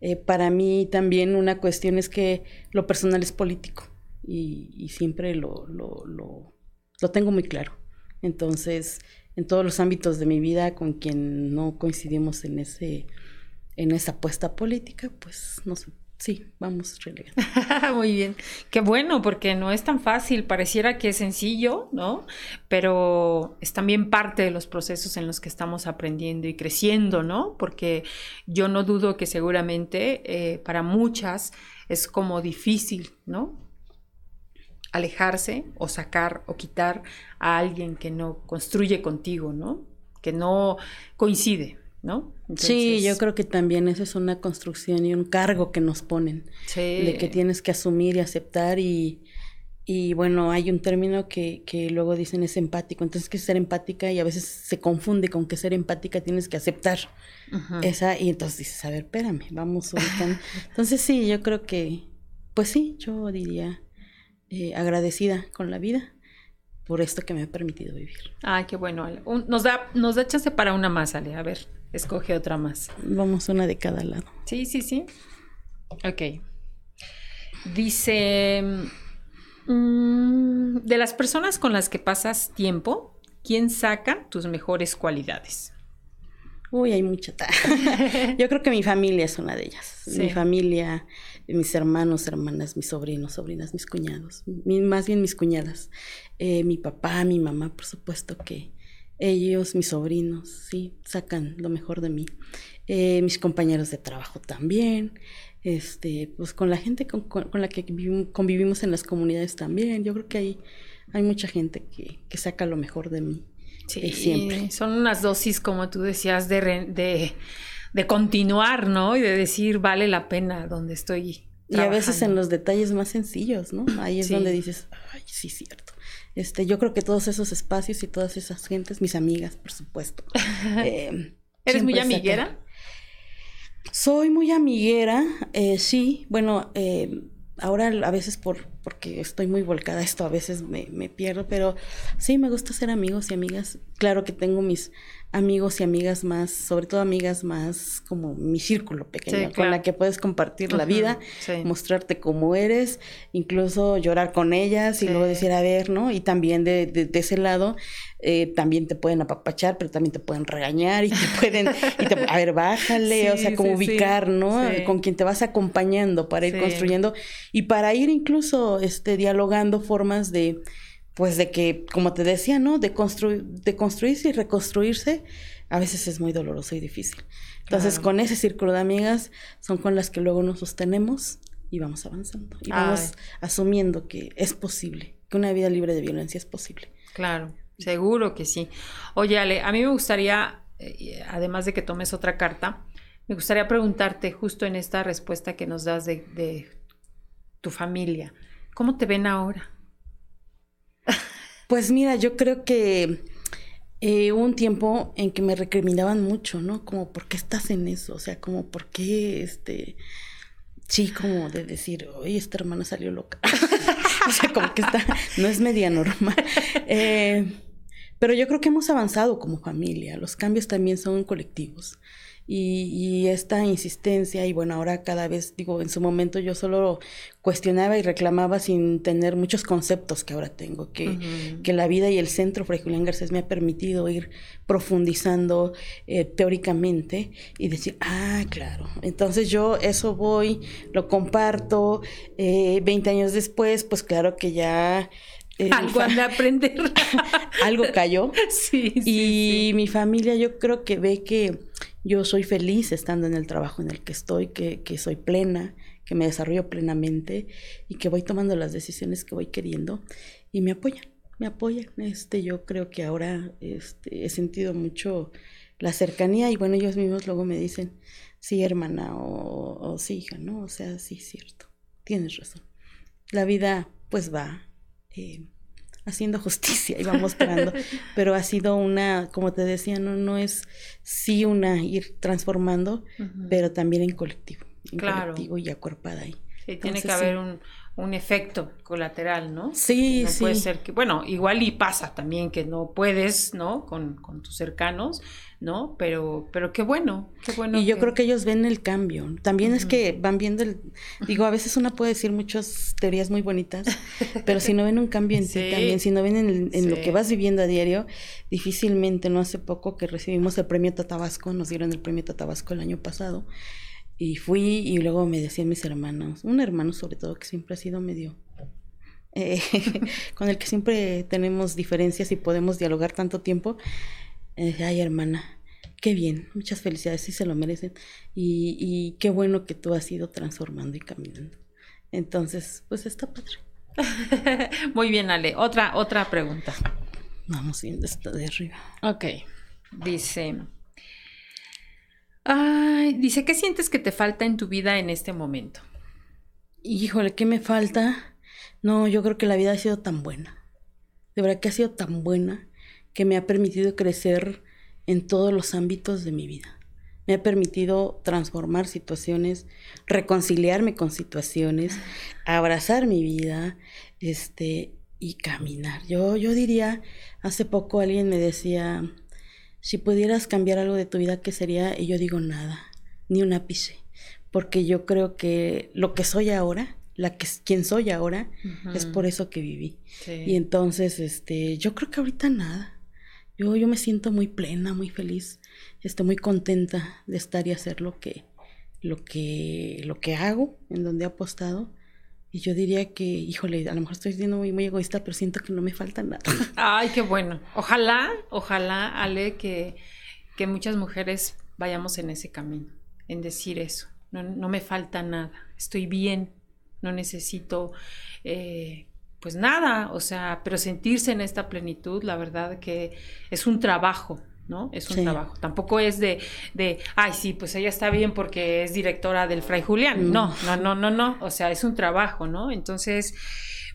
eh, para mí también una cuestión es que lo personal es político y, siempre lo, lo, lo, tengo muy claro. Entonces, en todos los ámbitos de mi vida, con quien no coincidimos en, ese, en esa apuesta política, pues no sé, sí, vamos relegando. Muy bien. Qué bueno, porque no es tan fácil. Pareciera que es sencillo, ¿no? Pero es también parte de los procesos en los que estamos aprendiendo y creciendo, ¿no? Porque yo no dudo que seguramente eh, para muchas es como difícil, ¿no? Alejarse o sacar o quitar a alguien que no construye contigo, ¿no? Que no coincide, ¿no? Sí, yo creo que también eso es una construcción y un cargo que nos ponen. De que tienes que asumir y aceptar y, y bueno, hay un término que, que, luego dicen es empático. Entonces, que ser empática y a veces se confunde con que ser empática tienes que aceptar esa. Y entonces dices, a ver, espérame, vamos ubicando. entonces, sí, yo creo que, pues sí, yo diría eh, agradecida con la vida por esto que me ha permitido vivir. Ay, qué bueno, Ale. nos, da, nos da chance para una más, Ale. A ver, escoge otra más. Vamos una de cada lado. Sí, sí, sí. Ok. Dice, mm, de las personas con las que pasas tiempo, ¿quién saca tus mejores cualidades? Uy, hay mucha. Yo creo que mi familia es una de ellas. Mi familia, mis hermanos, hermanas, mis sobrinos, sobrinas, mis cuñados, más bien mis cuñadas, eh, mi papá, mi mamá, por supuesto que ellos, mis sobrinos, sí, sacan lo mejor de mí. Eh, mis compañeros de trabajo también, este, pues con la gente con, la que convivimos en las comunidades también. Yo creo que hay, hay mucha gente que, que saca lo mejor de mí. Sí, siempre. Son unas dosis, como tú decías, de, de, de, continuar, ¿no? Y de decir, vale la pena donde estoy. Y a veces en los detalles más sencillos, ¿no? Ahí es donde dices, ay, sí, cierto. Este, yo creo que todos esos espacios y todas esas gentes, mis amigas, por supuesto. Eh, ¿Eres muy amiguera? Soy muy amiguera, eh, sí. Bueno, eh, ahora a veces por porque estoy muy volcada esto, a veces me, me, pierdo, pero sí me gusta ser amigos y amigas. Claro que tengo mis amigos y amigas más, sobre todo amigas más como mi círculo pequeño, con la que puedes compartir la vida, mostrarte cómo eres, incluso llorar con ellas y luego decir, a ver, ¿no? Y también de, de, ese lado, eh, también te pueden apapachar, pero también te pueden regañar y te pueden, y te, a ver, bájale, o sea, como ubicar, ¿no? Con quien te vas acompañando para ir construyendo y para ir incluso este, dialogando formas de pues de que, como te decía, ¿no? De, construir, de construirse y reconstruirse, a veces es muy doloroso y difícil. Entonces, con ese círculo de amigas son con las que luego nos sostenemos y vamos avanzando. Y vamos asumiendo que es posible, que una vida libre de violencia es posible. Claro, seguro que sí. Oye, Ale, a mí me gustaría, eh, además de que tomes otra carta, me gustaría preguntarte justo en esta respuesta que nos das de, de tu familia, ¿cómo te ven ahora? Pues mira, yo creo que eh, hubo un tiempo en que me recriminaban mucho, ¿no? Como, ¿por qué estás en eso? O sea, como, ¿por qué, este... Sí, como de decir, oye, esta hermana salió loca. o sea, como que está, no es media normal. Eh, pero yo creo que hemos avanzado como familia. Los cambios también son colectivos y, esta insistencia y bueno, ahora cada vez, digo, en su momento yo solo cuestionaba y reclamaba sin tener muchos conceptos que ahora tengo, que, que la vida y el centro Fray Julián Garcés me ha permitido ir profundizando eh, teóricamente y decir, ah, claro, entonces yo eso voy, lo comparto, eh, 20 años después, pues claro que ya... Eh, algo de aprender. algo cayó. Sí, sí, y mi familia yo creo que ve que yo soy feliz estando en el trabajo en el que estoy, que, soy plena, que me desarrollo plenamente y que voy tomando las decisiones que voy queriendo y me apoyan, me apoyan. Este, yo creo que ahora este, he sentido mucho la cercanía y bueno, ellos mismos luego me dicen, sí, hermana o, o sí, hija, ¿no? O sea, sí, cierto, tienes razón. La vida pues va. Eh, haciendo justicia y vamos mostrando, pero ha sido una, como te decía, no, no es sí una ir transformando, pero también en colectivo, en colectivo y acuerpada ahí. Sí, tiene que haber un, un, efecto colateral, ¿no? Sí, no sí. Puede ser que, bueno, igual y pasa también que no puedes, ¿no? Con, con tus cercanos, ¿no? Pero, pero qué bueno, qué bueno. Y yo creo que ellos ven el cambio. También es que van viendo el, digo, a veces uno puede decir muchas teorías muy bonitas, pero si no ven un cambio en ti también, si no ven en, lo que vas viviendo a diario, difícilmente, no hace poco que recibimos el premio Tatabasco, nos dieron el premio Tatabasco el año pasado, y fui y luego me decían mis hermanos, un hermano sobre todo que siempre ha sido medio eh, con el que siempre tenemos diferencias y podemos dialogar tanto tiempo, ay hermana, qué bien, muchas felicidades, sí se lo merecen. Y, qué bueno que tú has ido transformando y caminando. Entonces, pues está padre. Muy bien, Ale. Otra, otra pregunta. Vamos viendo esta de arriba. Ok. Dice. Ay, dice, ¿qué sientes que te falta en tu vida en este momento? Híjole, ¿qué me falta? No, yo creo que la vida ha sido tan buena. De verdad que ha sido tan buena que me ha permitido crecer en todos los ámbitos de mi vida. me ha permitido transformar situaciones, reconciliarme con situaciones, abrazar mi vida, este, y caminar. Yo, yo diría, hace poco alguien me decía, si pudieras cambiar algo de tu vida, ¿qué sería? Y yo digo nada, ni un ápice, porque yo creo que lo que soy ahora, la que quien soy ahora, es por eso que viví. Y entonces, este, yo creo que ahorita nada. Yo, yo me siento muy plena, muy feliz, estoy muy contenta de estar y hacer lo que, lo que, lo que hago, en donde he apostado. Y yo diría que, híjole, a lo mejor estoy siendo muy, muy egoísta, pero siento que no me falta nada. Ay, qué bueno. Ojalá, ojalá, Ale, que, que muchas mujeres vayamos en ese camino, en decir eso. No, no me falta nada, estoy bien, no necesito eh, pues nada, o sea, pero sentirse en esta plenitud, la verdad que es un trabajo, ¿no? Es un trabajo. Tampoco es de, de, ay, sí, pues ella está bien porque es directora del Fray Julián. Mm. No, no, no, no, no. O sea, es un trabajo, ¿no? Entonces,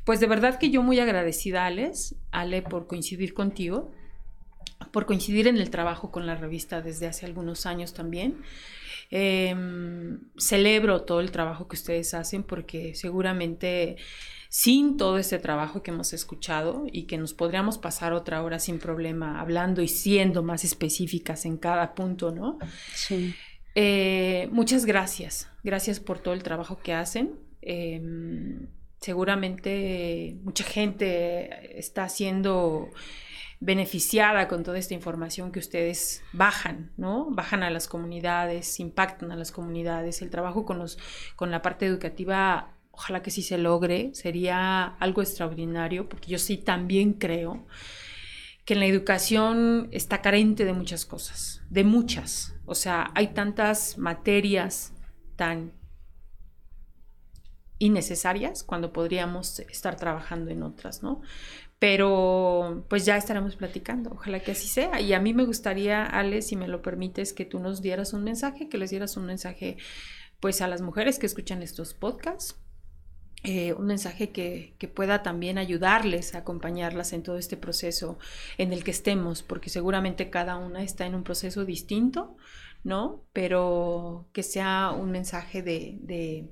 pues de verdad que yo muy agradecida, Alex, Ale, por coincidir contigo, por coincidir en el trabajo con la revista desde hace algunos años también. Em, celebro todo el trabajo que ustedes hacen porque seguramente sin todo este trabajo que hemos escuchado y que nos podríamos pasar otra hora sin problema hablando y siendo más específicas en cada punto, ¿no? Sí. Eh, muchas gracias. Gracias por todo el trabajo que hacen. Em, seguramente mucha gente está siendo beneficiada con toda esta información que ustedes bajan, ¿no? Bajan a las comunidades, impactan a las comunidades. El trabajo con, los, con la parte educativa ojalá que sí se logre, sería algo extraordinario, porque yo sí también creo que en la educación está carente de muchas cosas, de muchas. O sea, hay tantas materias tan innecesarias cuando podríamos estar trabajando en otras, ¿no? Pero pues ya estaremos platicando, ojalá que así sea. Y a mí me gustaría, Ale, si me lo permites, que tú nos dieras un mensaje, que les dieras un mensaje pues a las mujeres que escuchan estos podcasts, eh, un mensaje que, pueda también ayudarles a acompañarlas en todo este proceso en el que estemos, porque seguramente cada una está en un proceso distinto, ¿no? Pero que sea un mensaje de,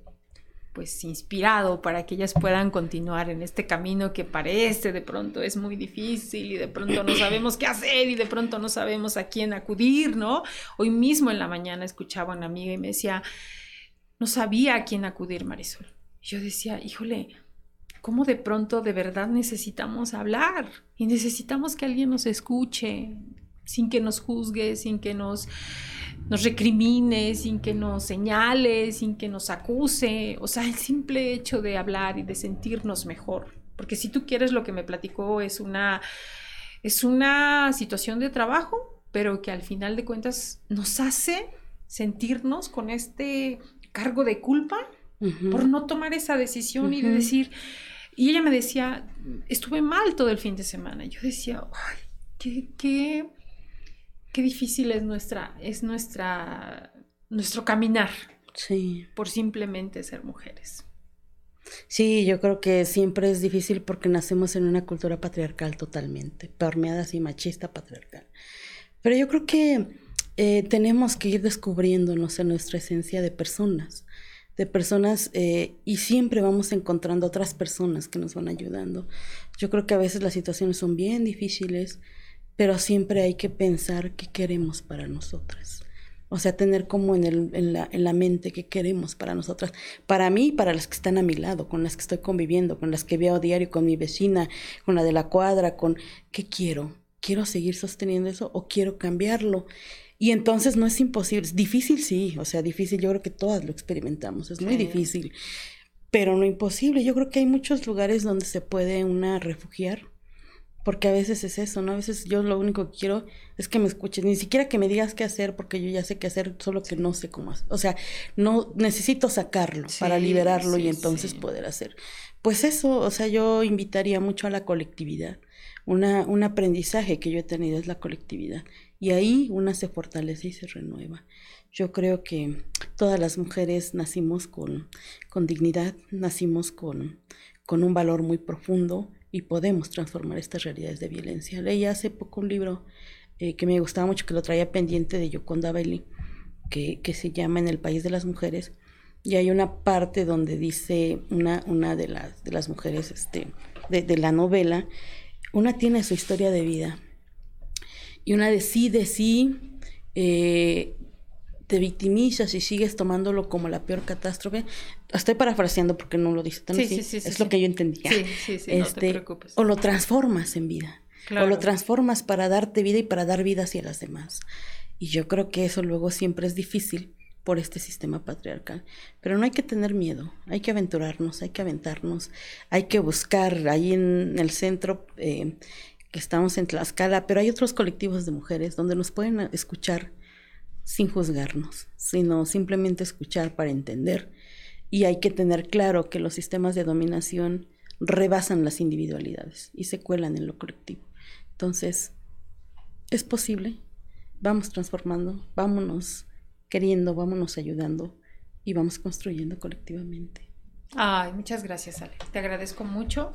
pues inspirado para que ellas puedan continuar en este camino que parece de pronto es muy difícil y de pronto no sabemos qué hacer y de pronto no sabemos a quién acudir, ¿no? Hoy mismo en la mañana escuchaba a una amiga y me decía, no sabía a quién acudir, Marisol yo decía, híjole, ¿cómo de pronto de verdad necesitamos hablar? Y necesitamos que alguien nos escuche, sin que nos juzgue, sin que nos, nos recrimine, sin que nos señale, sin que nos acuse. O sea, el simple hecho de hablar y de sentirnos mejor. Porque si tú quieres, lo que me platicó es una, es una situación de trabajo, pero que al final de cuentas nos hace sentirnos con este cargo de culpa por no tomar esa decisión y de decir, y ella me decía, estuve mal todo el fin de semana. Yo decía, ay, qué, qué, qué difícil es nuestra, es nuestra, nuestro caminar. Sí. Por simplemente ser mujeres. Sí, yo creo que siempre es difícil porque nacemos en una cultura patriarcal totalmente, permeada así machista patriarcal. Pero yo creo que eh, tenemos que ir descubriéndonos en nuestra esencia de personas de personas eh, y siempre vamos encontrando otras personas que nos van ayudando. Yo creo que a veces las situaciones son bien difíciles, pero siempre hay que pensar qué queremos para nosotras. O sea, tener como en, el, en, la, en la mente qué queremos para nosotras. Para mí para las que están a mi lado, con las que estoy conviviendo, con las que veo a diario, con mi vecina, con la de la cuadra, con qué quiero. ¿Quiero seguir sosteniendo eso o quiero cambiarlo? Y entonces no es imposible, es difícil sí, o sea, difícil, yo creo que todas lo experimentamos, es muy difícil, pero no imposible. Yo creo que hay muchos lugares donde se puede una refugiar, porque a veces es eso, ¿no? A veces yo lo único que quiero es que me escuches, ni siquiera que me digas qué hacer, porque yo ya sé qué hacer, solo que no sé cómo hacer. O sea, no necesito sacarlo para liberarlo y entonces poder hacer. Pues eso, o sea, yo invitaría mucho a la colectividad. Una, un aprendizaje que yo he tenido es la colectividad y ahí una se fortalece y se renueva. Yo creo que todas las mujeres nacimos con, con dignidad, nacimos con, con un valor muy profundo y podemos transformar estas realidades de violencia. Leí hace poco un libro eh, que me gustaba mucho, que lo traía pendiente de Yoconda Belli, que, se llama En el País de las Mujeres, y hay una parte donde dice una, una de, las, de las mujeres este, de, la novela, una tiene su historia de vida y una decide si eh, te victimizas y sigues tomándolo como la peor catástrofe. Estoy parafraseando porque no lo dice tan así. es lo que yo entendía. Este, o lo transformas en vida. O lo transformas para darte vida y para dar vida hacia las demás. Y yo creo que eso luego siempre es difícil por este sistema patriarcal. Pero no hay que tener miedo, hay que aventurarnos, hay que aventarnos, hay que buscar ahí en el centro eh, que estamos en Tlaxcala, pero hay otros colectivos de mujeres donde nos pueden escuchar sin juzgarnos, sino simplemente escuchar para entender. Y hay que tener claro que los sistemas de dominación rebasan las individualidades y se cuelan en lo colectivo. Entonces, es posible, vamos transformando, vámonos queriendo, vámonos ayudando y vamos construyendo colectivamente. Ay, muchas gracias, Ale. Te agradezco mucho.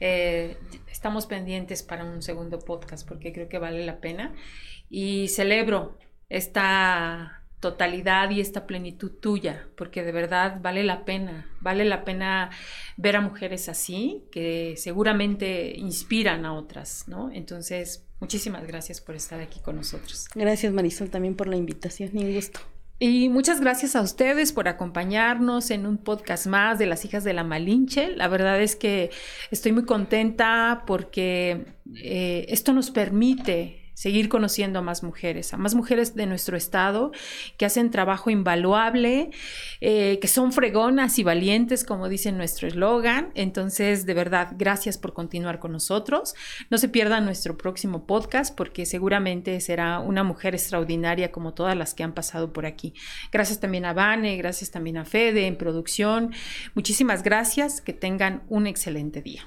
Eh, estamos pendientes para un segundo podcast porque creo que vale la pena y celebro esta totalidad y esta plenitud tuya, porque de verdad vale la pena, vale la pena ver a mujeres así, que seguramente inspiran a otras, ¿no? Entonces, muchísimas gracias por estar aquí con nosotros. Gracias Marisol también por la invitación y un gusto. Y muchas gracias a ustedes por acompañarnos en un podcast más de las hijas de la Malinche. La verdad es que estoy muy contenta porque eh, esto nos permite seguir conociendo a más mujeres, a más mujeres de nuestro estado que hacen trabajo invaluable, eh, que son fregonas y valientes, como dice nuestro eslogan. Entonces, de verdad, gracias por continuar con nosotros. No se pierdan nuestro próximo podcast porque seguramente será una mujer extraordinaria como todas las que han pasado por aquí. Gracias también a Vane, gracias también a Fede en producción. Muchísimas gracias, que tengan un excelente día.